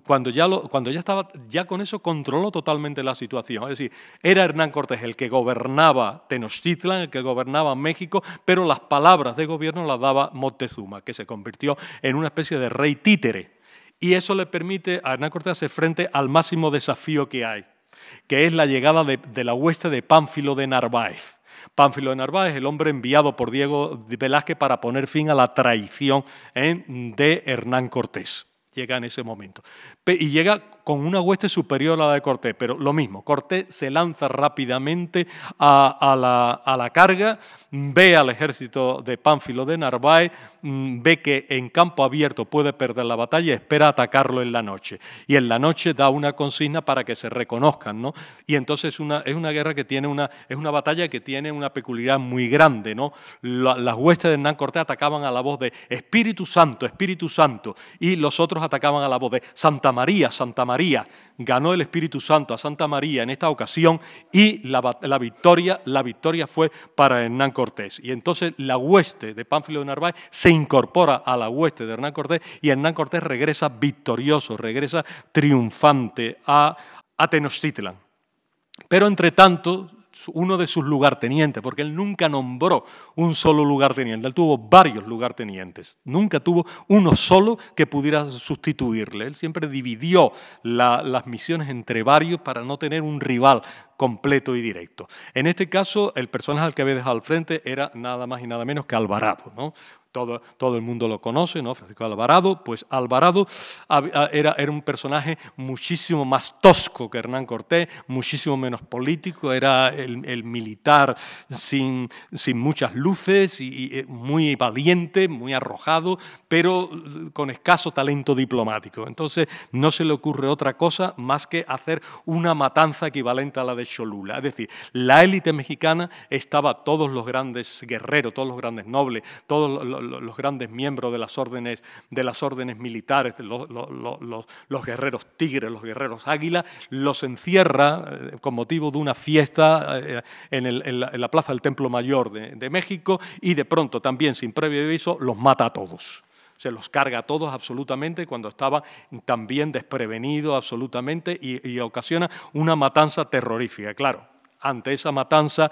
cuando ya, lo, cuando ya estaba, ya con eso controló totalmente la situación. Es decir, era Hernán Cortés el que gobernaba Tenochtitlan, el que gobernaba México, pero las palabras de gobierno las daba Moctezuma, que se convirtió en una especie de rey títere. Y eso le permite a Hernán Cortés hacer frente al máximo desafío que hay, que es la llegada de, de la hueste de Pánfilo de Narváez. Pánfilo de Narváez, el hombre enviado por Diego Velázquez para poner fin a la traición ¿eh? de Hernán Cortés. Llega en ese momento. Y llega con una hueste superior a la de Cortés, pero lo mismo, Cortés se lanza rápidamente a, la, carga, ve al ejército de Pánfilo de Narváez, mm, ve que en campo abierto puede perder la batalla espera atacarlo en la noche. Y en la noche da una consigna para que se reconozcan, ¿no? Y entonces es una guerra que tiene una, es una batalla que tiene una peculiaridad muy grande, ¿no? las huestes de Hernán Cortés atacaban a la voz de Espíritu Santo, Espíritu Santo, y los otros atacaban a la voz de Santa María, Santa María. Ganó el Espíritu Santo a Santa María en esta ocasión y la, victoria, la victoria fue para Hernán Cortés. Y entonces la hueste de Pánfilo de Narváez se incorpora a la hueste de Hernán Cortés y Hernán Cortés regresa victorioso, regresa triunfante a, a Tenochtitlan. Pero entre tanto, uno de sus lugartenientes, porque él nunca nombró un solo lugarteniente, él tuvo varios lugartenientes, nunca tuvo uno solo que pudiera sustituirle. Él siempre dividió las misiones entre varios para no tener un rival completo y directo. En este caso, el personaje al que había dejado al frente era nada más y nada menos que Alvarado, ¿no? Todo, todo el mundo lo conoce, ¿no? Francisco Alvarado, pues Alvarado era, era un personaje muchísimo más tosco que Hernán Cortés, muchísimo menos político, era el, militar sin, sin, muchas luces y, muy valiente, muy arrojado, pero con escaso talento diplomático. Entonces no se le ocurre otra cosa más que hacer una matanza equivalente a la de Cholula. Es decir, la élite mexicana estaba todos los grandes guerreros, todos los grandes nobles, todos los los grandes miembros de las órdenes, de las órdenes militares, los, guerreros tigres, los guerreros águila, los encierra eh, con motivo de una fiesta eh, en, la, plaza del Templo Mayor de, México y de pronto también sin previo aviso los mata a todos se los carga a todos absolutamente cuando estaba también desprevenido absolutamente y, ocasiona una matanza terrorífica. Claro, ante esa matanza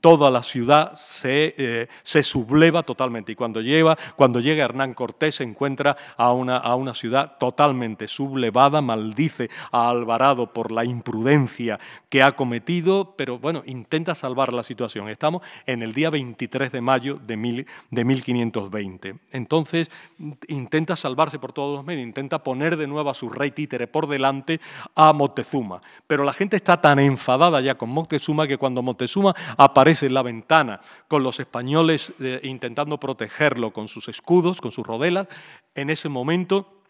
toda la ciudad se, eh, se subleva totalmente. Y cuando, cuando llega Hernán Cortés se encuentra a una, a una ciudad totalmente sublevada, maldice a Alvarado por la imprudencia que ha cometido, pero bueno, intenta salvar la situación. Estamos en el día 23 de mayo de, mil, de 1520. Entonces intenta salvarse por todos los medios, intenta poner de nuevo a su rey títere por delante a Moctezuma. Pero la gente está tan enfadada ya con Moctezuma que cuando Moctezuma aparece en la ventana con los españoles eh, intentando protegerlo con sus escudos, con sus rodelas. En ese momento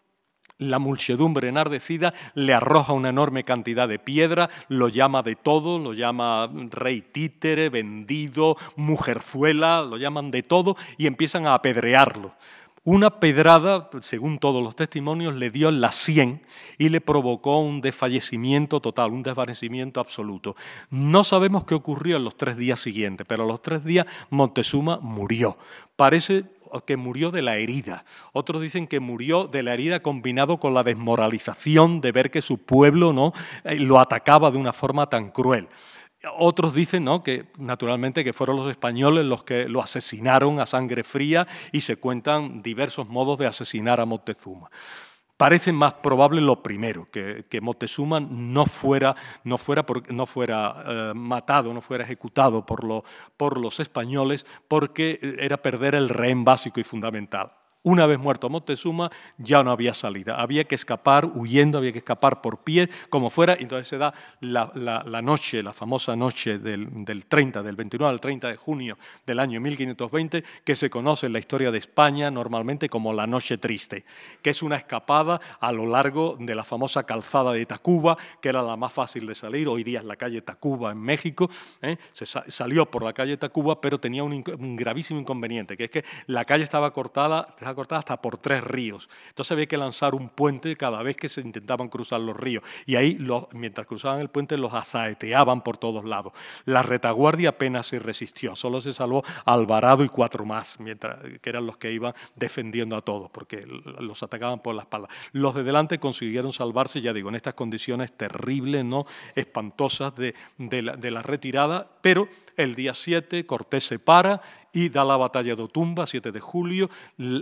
la muchedumbre enardecida le arroja una enorme cantidad de piedra, lo llama de todo, lo llama rey títere, vendido, mujerzuela, lo llaman de todo y empiezan a apedrearlo. Una pedrada, según todos los testimonios, le dio en la sien y le provocó un desfallecimiento total, un desvanecimiento absoluto. No sabemos qué ocurrió en los tres días siguientes, pero a los tres días Montezuma murió. Parece que murió de la herida. Otros dicen que murió de la herida combinado con la desmoralización de ver que su pueblo ¿no? Eh, lo atacaba de una forma tan cruel. Otros dicen ¿no? que naturalmente que fueron los españoles los que lo asesinaron a sangre fría y se cuentan diversos modos de asesinar a Moctezuma. Parece más probable lo primero, que, que Moctezuma no fuera, no fuera, no fuera eh, matado, no fuera ejecutado por, por los españoles porque era perder el rehén básico y fundamental. Una vez muerto Moctezuma, ya no había salida. Había que escapar huyendo, había que escapar por pie, como fuera. Entonces se da la, noche, la famosa noche del, del, 30, del 29 al 30 de junio del año 1520, que se conoce en la historia de España normalmente como la Noche Triste, que es una escapada a lo largo de la famosa calzada de Tacuba, que era la más fácil de salir. Hoy día es la calle Tacuba en México. ¿eh? Se salió por la calle Tacuba, pero tenía un, un gravísimo inconveniente, que es que la calle estaba cortada cortada hasta por tres ríos. Entonces había que lanzar un puente cada vez que se intentaban cruzar los ríos. Y ahí, mientras cruzaban el puente, los asaeteaban por todos lados. La retaguardia apenas se resistió, solo se salvó Alvarado y cuatro más, mientras, que eran los que iban defendiendo a todos, porque los atacaban por la espalda. Los de delante consiguieron salvarse, ya digo, en estas condiciones terribles, ¿no? espantosas de, la retirada, pero el día 7 Cortés se para y da la batalla de Otumba, 7 de julio,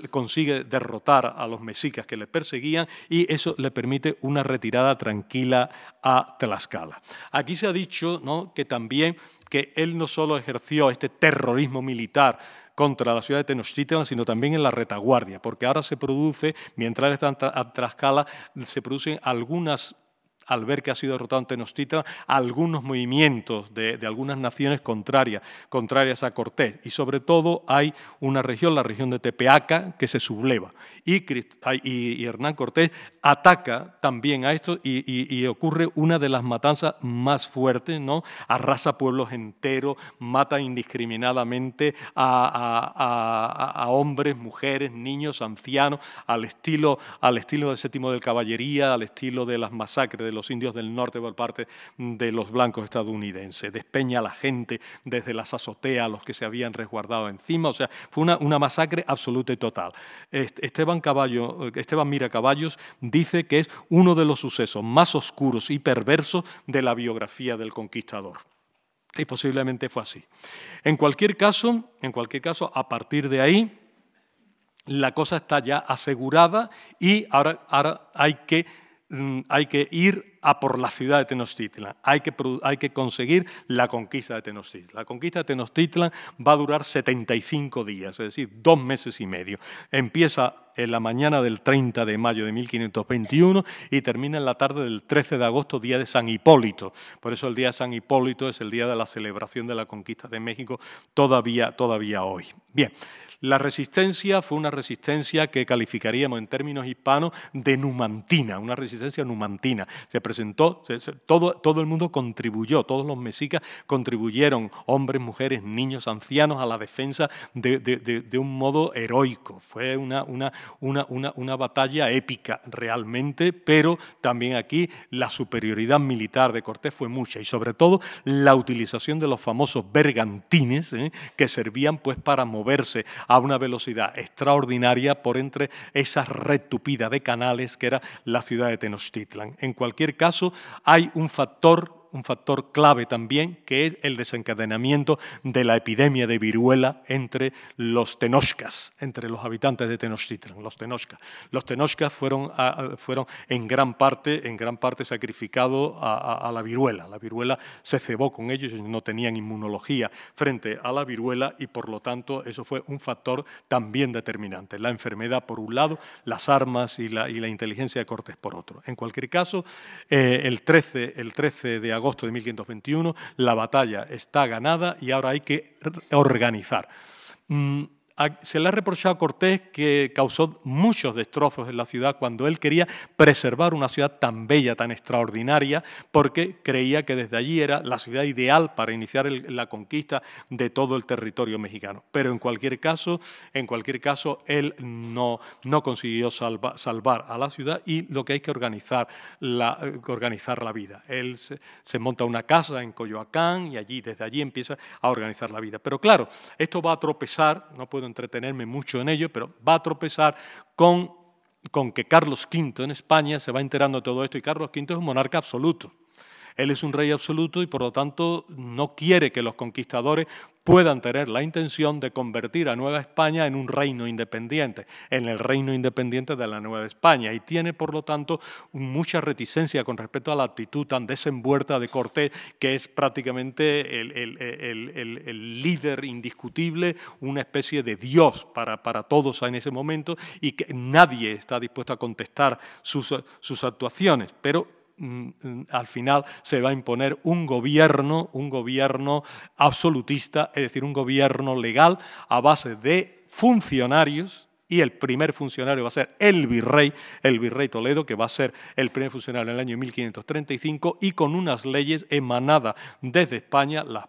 consigue derrotar a los mexicas que le perseguían y eso le permite una retirada tranquila a Tlaxcala. Aquí se ha dicho ¿no? que también que él no solo ejerció este terrorismo militar contra la ciudad de Tenochtitlan, sino también en la retaguardia, porque ahora se produce, mientras él está en Tlaxcala, se producen algunas al ver que ha sido derrotado en Tenochtitlan, algunos movimientos de, algunas naciones contrarias, contrarias a Cortés. Y sobre todo hay una región, la región de Tepeaca, que se subleva. Y, y, Hernán Cortés ataca también a esto y, ocurre una de las matanzas más fuertes, ¿no? Arrasa pueblos enteros, mata indiscriminadamente a, hombres, mujeres, niños, ancianos, al estilo, al estilo del séptimo del caballería, al estilo de las masacres de los indios del norte por parte de los blancos estadounidenses. Despeña a la gente desde las azoteas, los que se habían resguardado encima. O sea, fue una, una masacre absoluta y total. Esteban, Caballo, Esteban Mira Caballos dice que es uno de los sucesos más oscuros y perversos de la biografía del conquistador. Y posiblemente fue así. En cualquier caso, en cualquier caso, a partir de ahí, la cosa está ya asegurada y ahora, ahora hay que hay que ir a por la ciudad de Tenochtitlan, hay que, hay que conseguir la conquista de Tenochtitlan. La conquista de Tenochtitlan va a durar 75 días, es decir, dos meses y medio. Empieza en la mañana del 30 de mayo de 1521 y termina en la tarde del 13 de agosto, día de San Hipólito. Por eso el día de San Hipólito es el día de la celebración de la conquista de México todavía, todavía hoy. Bien, la resistencia fue una resistencia que calificaríamos en términos hispanos de numantina, una resistencia numantina. Se presentó, todo, todo el mundo contribuyó, todos los mexicas contribuyeron, hombres, mujeres, niños, ancianos, a la defensa de, un modo heroico. Fue una, una, una, una, batalla épica realmente, pero también aquí la superioridad militar de Cortés fue mucha y sobre todo la utilización de los famosos bergantines ¿eh? que servían pues para moverse a una velocidad extraordinaria por entre esa red tupida de canales que era la ciudad de Tenochtitlan. En cualquier caso, hay un factor un factor clave también, que es el desencadenamiento de la epidemia de viruela entre los tenochcas, entre los habitantes de Tenochtitlan, los tenochcas. Los tenochcas fueron, fueron en gran parte, parte sacrificados a, la viruela. La viruela se cebó con ellos, ellos no tenían inmunología frente a la viruela y por lo tanto eso fue un factor también determinante. La enfermedad por un lado, las armas y la, y la inteligencia de Cortés por otro. En cualquier caso, eh, el, 13, el 13 de agosto agosto de 1521, la batalla está ganada y ahora hay que organizar. Se le ha reprochado a Cortés que causó muchos destrozos en la ciudad cuando él quería preservar una ciudad tan bella, tan extraordinaria, porque creía que desde allí era la ciudad ideal para iniciar la conquista de todo el territorio mexicano. Pero en cualquier caso, en cualquier caso él no, no consiguió salvar a la ciudad y lo que hay que organizar la, organizar la vida. Él se, monta una casa en Coyoacán y allí, desde allí empieza a organizar la vida. Pero claro, esto va a tropezar, no puedo entretenerme mucho en ello, pero va a tropezar con, con que Carlos V en España se va enterando de todo esto y Carlos V es un monarca absoluto. Él es un rey absoluto y por lo tanto no quiere que los conquistadores puedan tener la intención de convertir a Nueva España en un reino independiente, en el reino independiente de la Nueva España. Y tiene, por lo tanto, mucha reticencia con respecto a la actitud tan desenvuelta de Cortés, que es prácticamente el, líder indiscutible, una especie de Dios para, para, todos en ese momento, y que nadie está dispuesto a contestar sus, sus actuaciones. Pero al final se va a imponer un gobierno, un gobierno absolutista, es decir, un gobierno legal a base de funcionarios y el primer funcionario va a ser el virrey, el virrey Toledo, que va a ser el primer funcionario en el año 1535 y con unas leyes emanadas desde España, las,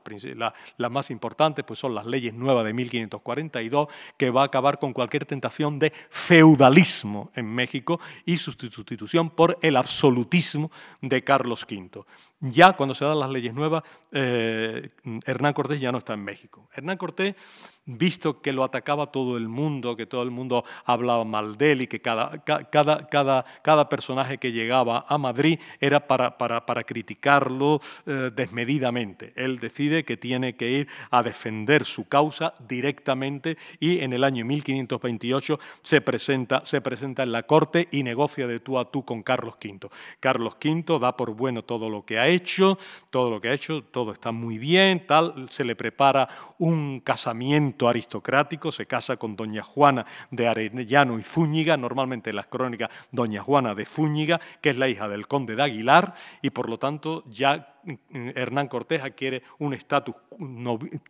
las más importantes pues son las leyes nuevas de 1542, que va a acabar con cualquier tentación de feudalismo en México y su sustitución por el absolutismo de Carlos V. Ya cuando se dan las leyes nuevas, eh, Hernán Cortés ya no está en México. Hernán Cortés visto que lo atacaba todo el mundo, que todo el mundo hablaba mal de él y que cada, cada, cada, cada personaje que llegaba a Madrid era para, para, para criticarlo eh, desmedidamente. Él decide que tiene que ir a defender su causa directamente y en el año 1528 se presenta, se presenta en la corte y negocia de tú a tú con Carlos V. Carlos V da por bueno todo lo que ha hecho, todo lo que ha hecho, todo está muy bien, tal, se le prepara un casamiento aristocrático, se casa con doña Juana de Arellano y Zúñiga, normalmente en las crónicas doña Juana de Zúñiga, que es la hija del conde de Aguilar, y por lo tanto ya Hernán Cortés adquiere un estatus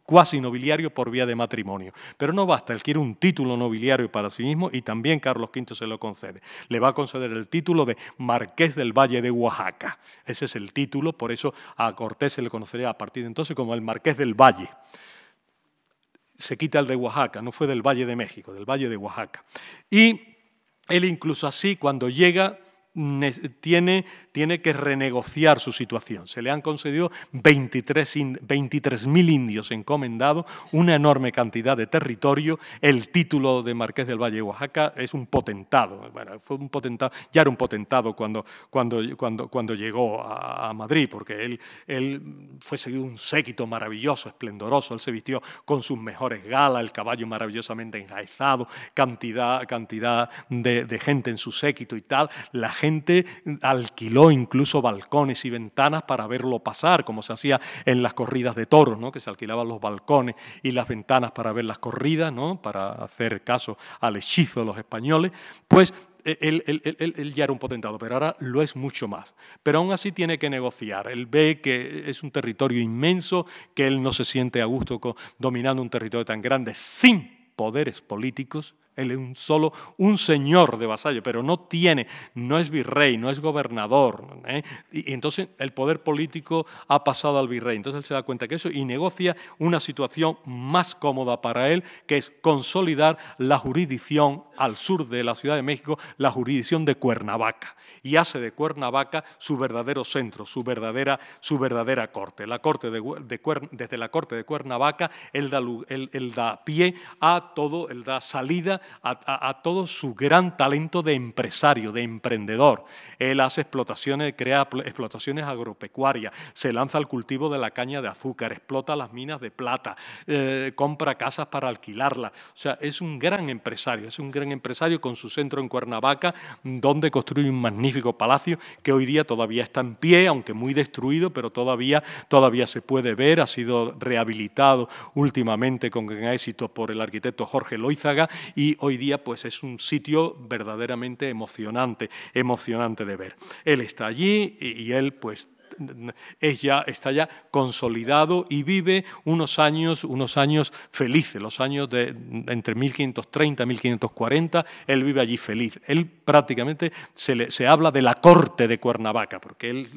cuasi nobiliario por vía de matrimonio. Pero no basta, él quiere un título nobiliario para sí mismo y también Carlos V se lo concede. Le va a conceder el título de Marqués del Valle de Oaxaca. Ese es el título, por eso a Cortés se le conocería a partir de entonces como el Marqués del Valle. Se quita el de Oaxaca, no fue del Valle de México, del Valle de Oaxaca. Y él incluso así, cuando llega, tiene tiene que renegociar su situación. Se le han concedido 23.000 23 indios encomendados, una enorme cantidad de territorio. El título de Marqués del Valle de Oaxaca es un potentado. Bueno, fue un potentado, ya era un potentado cuando, cuando, cuando, cuando llegó a, Madrid, porque él, él fue seguido un séquito maravilloso, esplendoroso. Él se vistió con sus mejores galas, el caballo maravillosamente enjaezado, cantidad, cantidad de, de gente en su séquito y tal. La gente alquiló incluso balcones y ventanas para verlo pasar, como se hacía en las corridas de toros, ¿no? que se alquilaban los balcones y las ventanas para ver las corridas, ¿no? para hacer caso al hechizo de los españoles, pues e, él, ya era un potentado, pero ahora lo es mucho más. Pero aún así tiene que negociar. Él ve que es un territorio inmenso, que él no se siente a gusto dominando un territorio tan grande sin poderes políticos él es un solo un señor de vasallo, pero no tiene, no es virrey, no es gobernador. ¿eh? Y, entonces el poder político ha pasado al virrey. Entonces él se da cuenta que eso y negocia una situación más cómoda para él, que es consolidar la jurisdicción al sur de la Ciudad de México, la jurisdicción de Cuernavaca. Y hace de Cuernavaca su verdadero centro, su verdadera, su verdadera corte. La corte de, desde la corte de Cuernavaca, él da, él da pie a todo, él da salida a, todo su gran talento de empresario, de emprendedor. Él hace explotaciones, crea explotaciones agropecuarias, se lanza al cultivo de la caña de azúcar, explota las minas de plata, eh, compra casas para alquilarlas. O sea, es un gran empresario, es un gran empresario con su centro en Cuernavaca, donde construye un magnífico palacio que hoy día todavía está en pie, aunque muy destruido, pero todavía, todavía se puede ver, ha sido rehabilitado últimamente con gran éxito por el arquitecto Jorge Loizaga y hoy día pues es un sitio verdaderamente emocionante, emocionante de ver. Él está allí y él pues está ya consolidado y vive unos años, unos años felices, los años de entre 1530 y 1540, él vive allí feliz. Él prácticamente se, se habla de la corte de Cuernavaca, porque él,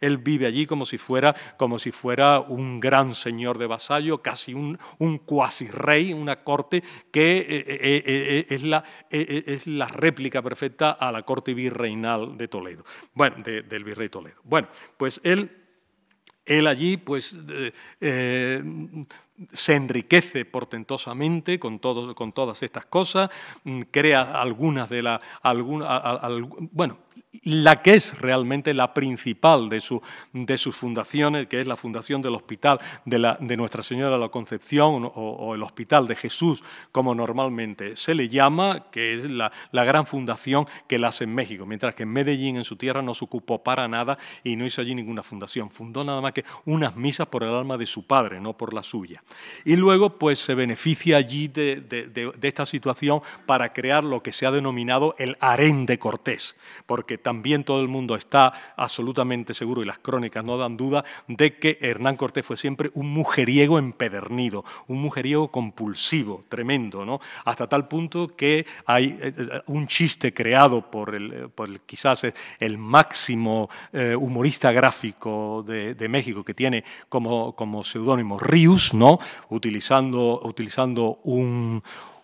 él vive allí como si, fuera, como si fuera un gran señor de vasallo, casi un, un cuasi rey, una corte que eh, eh, eh, es, la, es la réplica perfecta a la corte virreinal de Toledo, bueno, del virrey Toledo. Bueno, pues pues él, él allí pues, eh, eh, se enriquece portentosamente con, con todas estas cosas, mm, crea algunas de las... bueno, la que es realmente la principal de, su, de sus fundaciones, que es la fundación del Hospital de, Nuestra Señora de la Concepción o, el Hospital de Jesús, como normalmente se le llama, que es la, la, gran fundación que la hace en México, mientras que en Medellín, en su tierra, no se ocupó para nada y no hizo allí ninguna fundación. Fundó nada más que unas misas por el alma de su padre, no por la suya. Y luego, pues se beneficia allí de, de, de esta situación para crear lo que se ha denominado el harén de Cortés, porque también todo el mundo está absolutamente seguro, y las crónicas no dan duda, de que Hernán Cortés fue siempre un mujeriego empedernido, un mujeriego compulsivo, tremendo, ¿no? Hasta tal punto que hay eh, eh, un chiste creado por, el, por el, quizás el máximo eh, humorista gráfico de, de, México, que tiene como, como seudónimo Rius, ¿no? utilizando, utilizando un,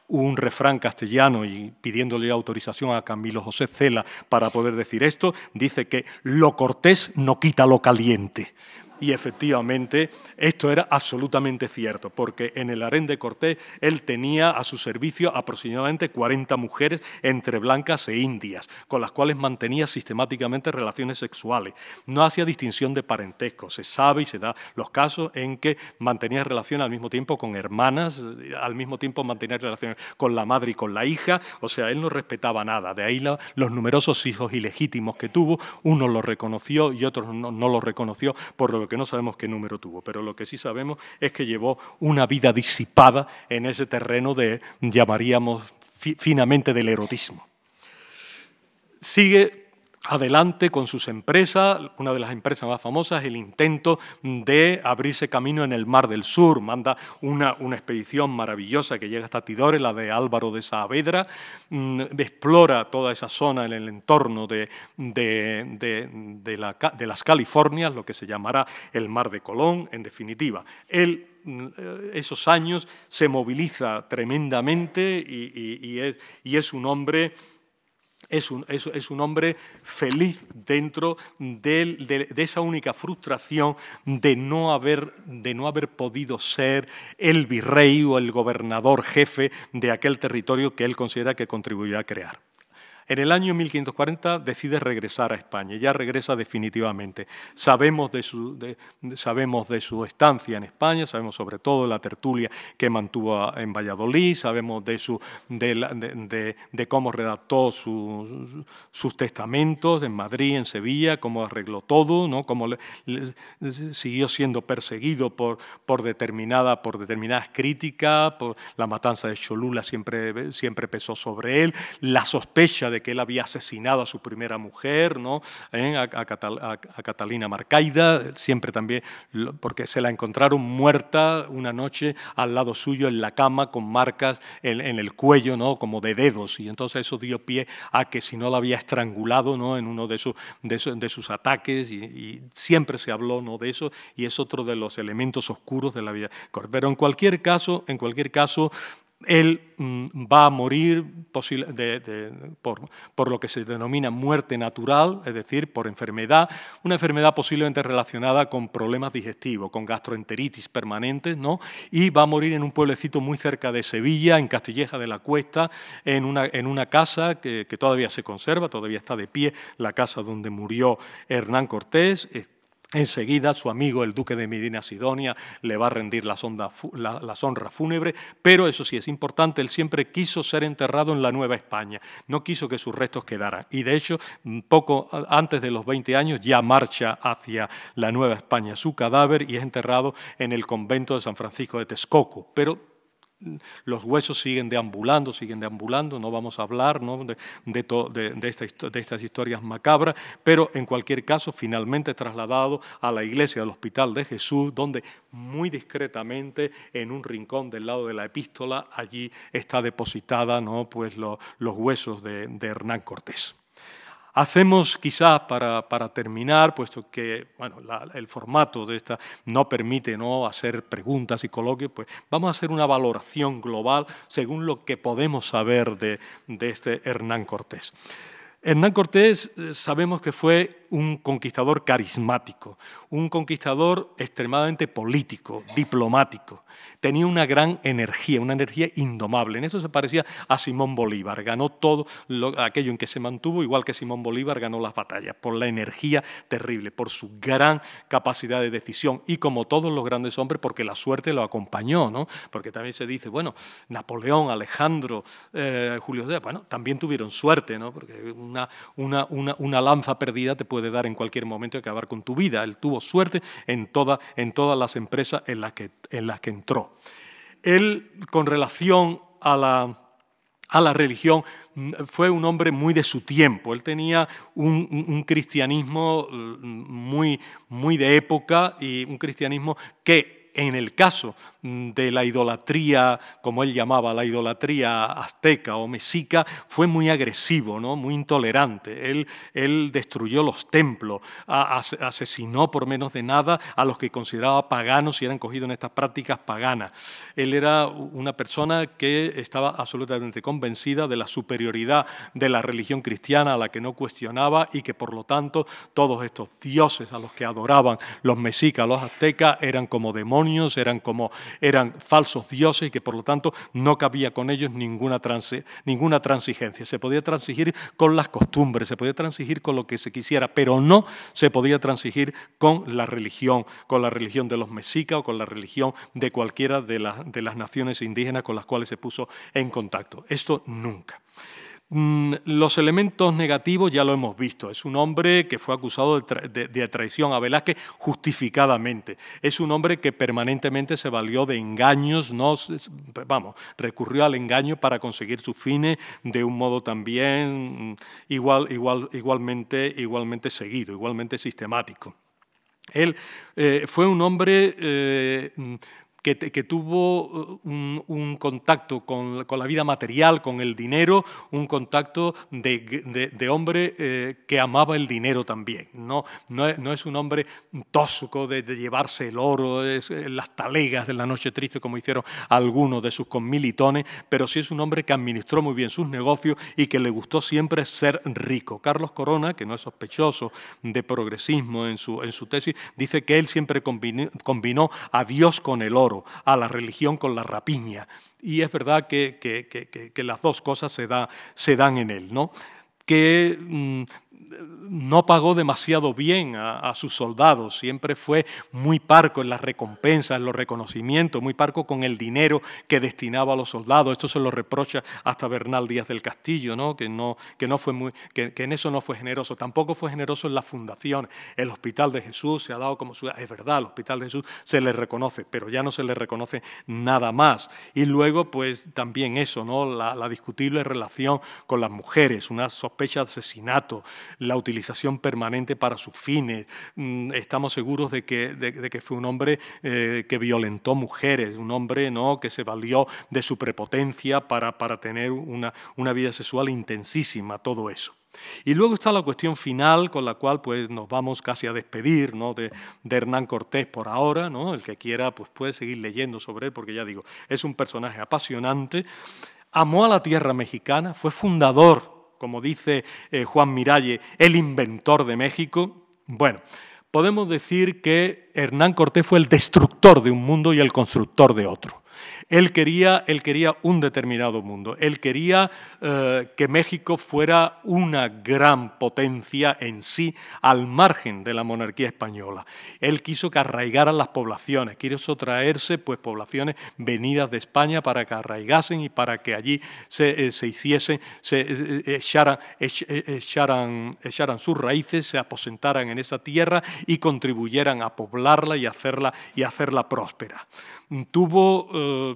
un refrán castellano y pidiéndole autorización a Camilo José Cela para poder decir esto, dice que lo cortés no quita lo caliente. Y efectivamente esto era absolutamente cierto, porque en el harén de Cortés él tenía a su servicio aproximadamente 40 mujeres entre blancas e indias, con las cuales mantenía sistemáticamente relaciones sexuales. No hacía distinción de parentesco, se sabe y se da los casos en que mantenía relaciones al mismo tiempo con hermanas, al mismo tiempo mantenía relaciones con la madre y con la hija, o sea, él no respetaba nada. De ahí los numerosos hijos ilegítimos que tuvo, uno lo reconoció y otro no, no lo reconoció por lo que no sabemos qué número tuvo, pero lo que sí sabemos es que llevó una vida disipada en ese terreno de, llamaríamos finamente, del erotismo. Sigue adelante con sus empresas, una de las empresas más famosas, el intento de abrirse camino en el Mar del Sur. Manda una, una expedición maravillosa que llega hasta Tidore, la de Álvaro de Saavedra, mm, explora toda esa zona en el entorno de, de, de, las Californias, lo que se llamará el Mar de Colón, en definitiva. Él mm, esos años se moviliza tremendamente y, es, y es un hombre es un, es, un, hombre feliz dentro de, esa única frustración de no, haber, de no haber podido ser el virrey o el gobernador jefe de aquel territorio que él considera que contribuyó a crear. En el año 1540 decide regresar a España, ya regresa definitivamente. Sabemos de, su, sabemos de su estancia en España, sabemos sobre todo la tertulia que mantuvo en Valladolid, sabemos de, su, de, cómo redactó sus testamentos en Madrid, en Sevilla, cómo arregló todo, ¿no? cómo siguió siendo perseguido por, por, determinada, por determinadas críticas, por la matanza de Cholula siempre, siempre pesó sobre él, la sospecha de que él había asesinado a su primera mujer, ¿no? ¿Eh? a, Catalina Marcaida, siempre también, porque se la encontraron muerta una noche al lado suyo en la cama con marcas en, el cuello, ¿no? como de dedos, y entonces eso dio pie a que si no la había estrangulado ¿no? en uno de, de, sus ataques, y, siempre se habló ¿no? de eso, y es otro de los elementos oscuros de la vida. Pero en cualquier caso, en cualquier caso, él mm, va a morir por, lo que se denomina muerte natural, es decir, por enfermedad, una enfermedad posiblemente relacionada con problemas digestivos, con gastroenteritis permanentes, ¿no? y va a morir en un pueblecito muy cerca de Sevilla, en Castilleja de la Cuesta, en una, en una casa que todavía se conserva, todavía está de pie, la casa donde murió Hernán Cortés, Enseguida su amigo el duque de Medina Sidonia le va a rendir la, honra fúnebre, pero eso sí es importante, él siempre quiso ser enterrado en la Nueva España, no quiso que sus restos quedaran. Y de hecho, poco antes de los 20 años ya marcha hacia la Nueva España su cadáver y es enterrado en el convento de San Francisco de Texcoco. Pero los huesos siguen deambulando, siguen deambulando, no vamos a hablar de, estas historias macabras, pero en cualquier caso finalmente trasladado a la iglesia del Hospital de Jesús, donde muy discretamente en un rincón del lado de la epístola, allí está depositada ¿no? pues los huesos de Hernán Cortés. Hacemos quizás para, terminar, puesto que bueno, el formato de esta no permite ¿no? hacer preguntas y coloquios, pues vamos a hacer una valoración global según lo que podemos saber de, de este Hernán Cortés. Hernán Cortés eh, sabemos que fue un conquistador carismático, un conquistador extremadamente político, diplomático tenía una gran energía, una energía indomable. En eso se parecía a Simón Bolívar. Ganó todo aquello en que se mantuvo, igual que Simón Bolívar ganó las batallas, por la energía terrible, por su gran capacidad de decisión y como todos los grandes hombres, porque la suerte lo acompañó, ¿no? Porque también se dice, bueno, Napoleón, Alejandro, eh, Julio César, bueno, también tuvieron suerte, ¿no? Porque una, una, una, una, lanza perdida te puede dar en cualquier momento y acabar con tu vida. Él tuvo suerte en, toda, en todas las empresas en las que, en las que entró. Él, con relación a la, a la religión, fue un hombre muy de su tiempo. Él tenía un, cristianismo mm, muy, muy de época y un cristianismo que en el caso de la idolatría, como él llamaba, la idolatría azteca o mexica, fue muy agresivo, ¿no? muy intolerante. Él, él destruyó los templos, asesinó por menos de nada a los que consideraba paganos y eran cogidos en estas prácticas paganas. Él era una persona que estaba absolutamente convencida de la superioridad de la religión cristiana a la que no cuestionaba y que por lo tanto todos estos dioses a los que adoraban los mexicas, los aztecas, eran como demonios, eran como eran falsos dioses y que por lo tanto no cabía con ellos ninguna, ninguna transigencia. Se podía transigir con las costumbres, se podía transigir con lo que se quisiera, pero no se podía transigir con la religión, con la religión de los mexicas o con la religión de cualquiera de, de las naciones indígenas con las cuales se puso en contacto. Esto nunca. Mm, los elementos negativos ya lo hemos visto. Es un hombre que fue acusado de, traición a Velázquez justificadamente. Es un hombre que permanentemente se valió de engaños, no, vamos, recurrió al engaño para conseguir sus fines de un modo también mm, igual, igual, igualmente, igualmente seguido, igualmente sistemático. Él eh, fue un hombre eh, que, tuvo uh, un, contacto con, la vida material, con el dinero, un contacto de, hombre eh, que amaba el dinero también. No, no, es, un hombre tosco de, llevarse el oro, las talegas de la noche triste como hicieron algunos de sus conmilitones, pero sí es un hombre que administró muy bien sus negocios y que le gustó siempre ser rico. Carlos Corona, que no es sospechoso de progresismo en su tesis, dice que él siempre combinó a Dios con el oro a la religión con la rapiña. Y es verdad que, las dos cosas se, se, dan en él, ¿no? que mm, no pagó demasiado bien a, sus soldados, siempre fue muy parco en las recompensas, en los reconocimientos, muy parco con el dinero que destinaba a los soldados. Esto se lo reprocha hasta Bernal Díaz del Castillo, ¿no? Que, no, que, no fue muy, que, en eso no fue generoso. Tampoco fue generoso en la fundación. El Hospital de Jesús se ha dado como su... Es verdad, el Hospital de Jesús se le reconoce, pero ya no se le reconoce nada más. Y luego, pues también eso, ¿no? La, la discutible relación con las mujeres, una sospecha de asesinato, la utilización permanente para sus fines. Mm, estamos seguros de que, de, que fue un hombre eh, que violentó mujeres, un hombre ¿no? que se valió de su prepotencia para, para tener una, una vida sexual intensísima, todo eso. Y luego está la cuestión final con la cual pues, nos vamos casi a despedir ¿no? de, de, Hernán Cortés por ahora. ¿no? El que quiera pues, puede seguir leyendo sobre él porque ya digo, es un personaje apasionante. Amó a la tierra mexicana, fue fundador como dice eh, Juan Miralle, el inventor de México, bueno, podemos decir que Hernán Cortés fue el destructor de un mundo y el constructor de otro. Él quería, él quería un determinado mundo, él quería eh, que México fuera una gran potencia en sí, al margen de la monarquía española. Él quiso que arraigaran las poblaciones, quiso traerse pues, poblaciones venidas de España para que arraigasen y para que allí se, eh, se hiciesen, se eh, echaran, echaran, sus raíces, se aposentaran en esa tierra y contribuyeran a poblarla y hacerla, y hacerla próspera. Tuvo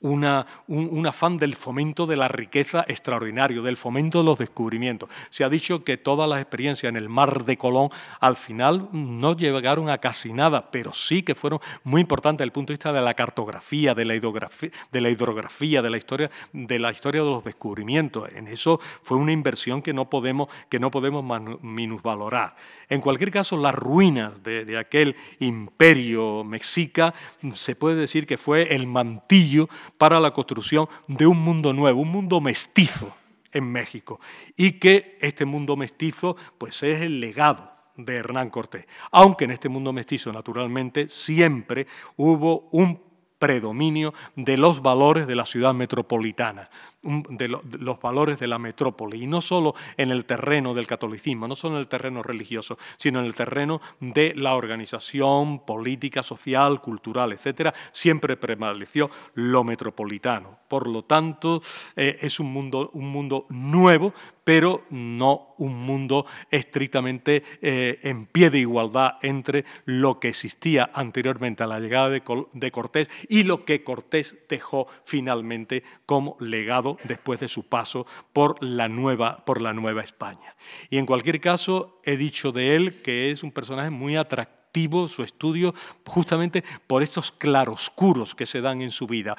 una, un, afán del fomento de la riqueza extraordinario, del fomento de los descubrimientos. Se ha dicho que todas las experiencias en el mar de Colón al final no llegaron a casi nada, pero sí que fueron muy importantes desde el punto de vista de la cartografía, de la hidrografía, de la, hidrografía, de la, historia, de la historia de los descubrimientos. En eso fue una inversión que no podemos, que no podemos minusvalorar. En cualquier caso, las ruinas de, aquel imperio mexica se puede decir que fue el mantillo para la construcción de un mundo nuevo, un mundo mestizo en México. Y que este mundo mestizo pues es el legado de Hernán Cortés. Aunque en este mundo mestizo, naturalmente, siempre hubo un predominio de los valores de la ciudad metropolitana, de, los valores de la metrópoli, y no solo en el terreno del catolicismo, no solo en el terreno religioso, sino en el terreno de la organización política, social, cultural, etcétera, siempre prevaleció lo metropolitano. Por lo tanto, eh, es un mundo, un mundo nuevo, pero no un mundo estrictamente eh, en pie de igualdad entre lo que existía anteriormente a la llegada de, de Cortés y lo que Cortés dejó finalmente como legado después de su paso por la nueva, por la nueva España. Y en cualquier caso, he dicho de él que es un personaje muy atractivo su estudio justamente por estos claroscuros que se dan en su vida,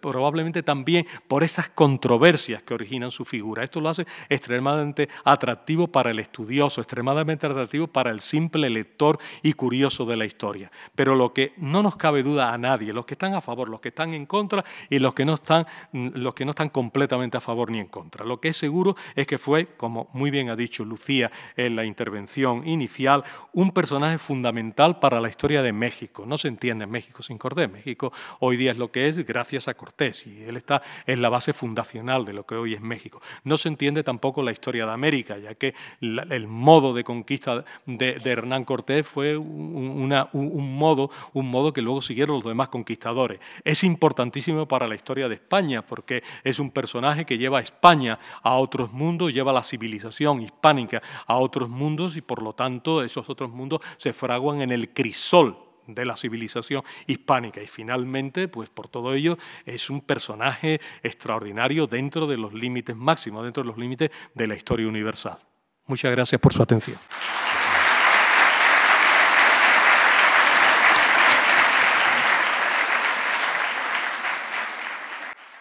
probablemente también por esas controversias que originan su figura. Esto lo hace extremadamente atractivo para el estudioso, extremadamente atractivo para el simple lector y curioso de la historia. Pero lo que no nos cabe duda a nadie, los que están a favor, los que están en contra y los que no están, los que no están completamente a favor ni en contra. Lo que es seguro es que fue, como muy bien ha dicho Lucía en la intervención inicial, un personaje fundamental para la historia de México. No se entiende México sin Cortés. México hoy día es lo que es gracias a Cortés y él está en la base fundacional de lo que hoy es México. No se entiende tampoco la historia de América, ya que el modo de conquista de, Hernán Cortés fue un, un, modo, un modo que luego siguieron los demás conquistadores. Es importantísimo para la historia de España porque es un personaje que lleva a España a otros mundos, lleva la civilización hispánica a otros mundos y por lo tanto esos otros mundos se fraguan en el crisol de la civilización hispánica y finalmente, pues por todo ello, es un personaje extraordinario dentro de los límites máximos, dentro de los límites de la historia universal. Muchas gracias por su atención.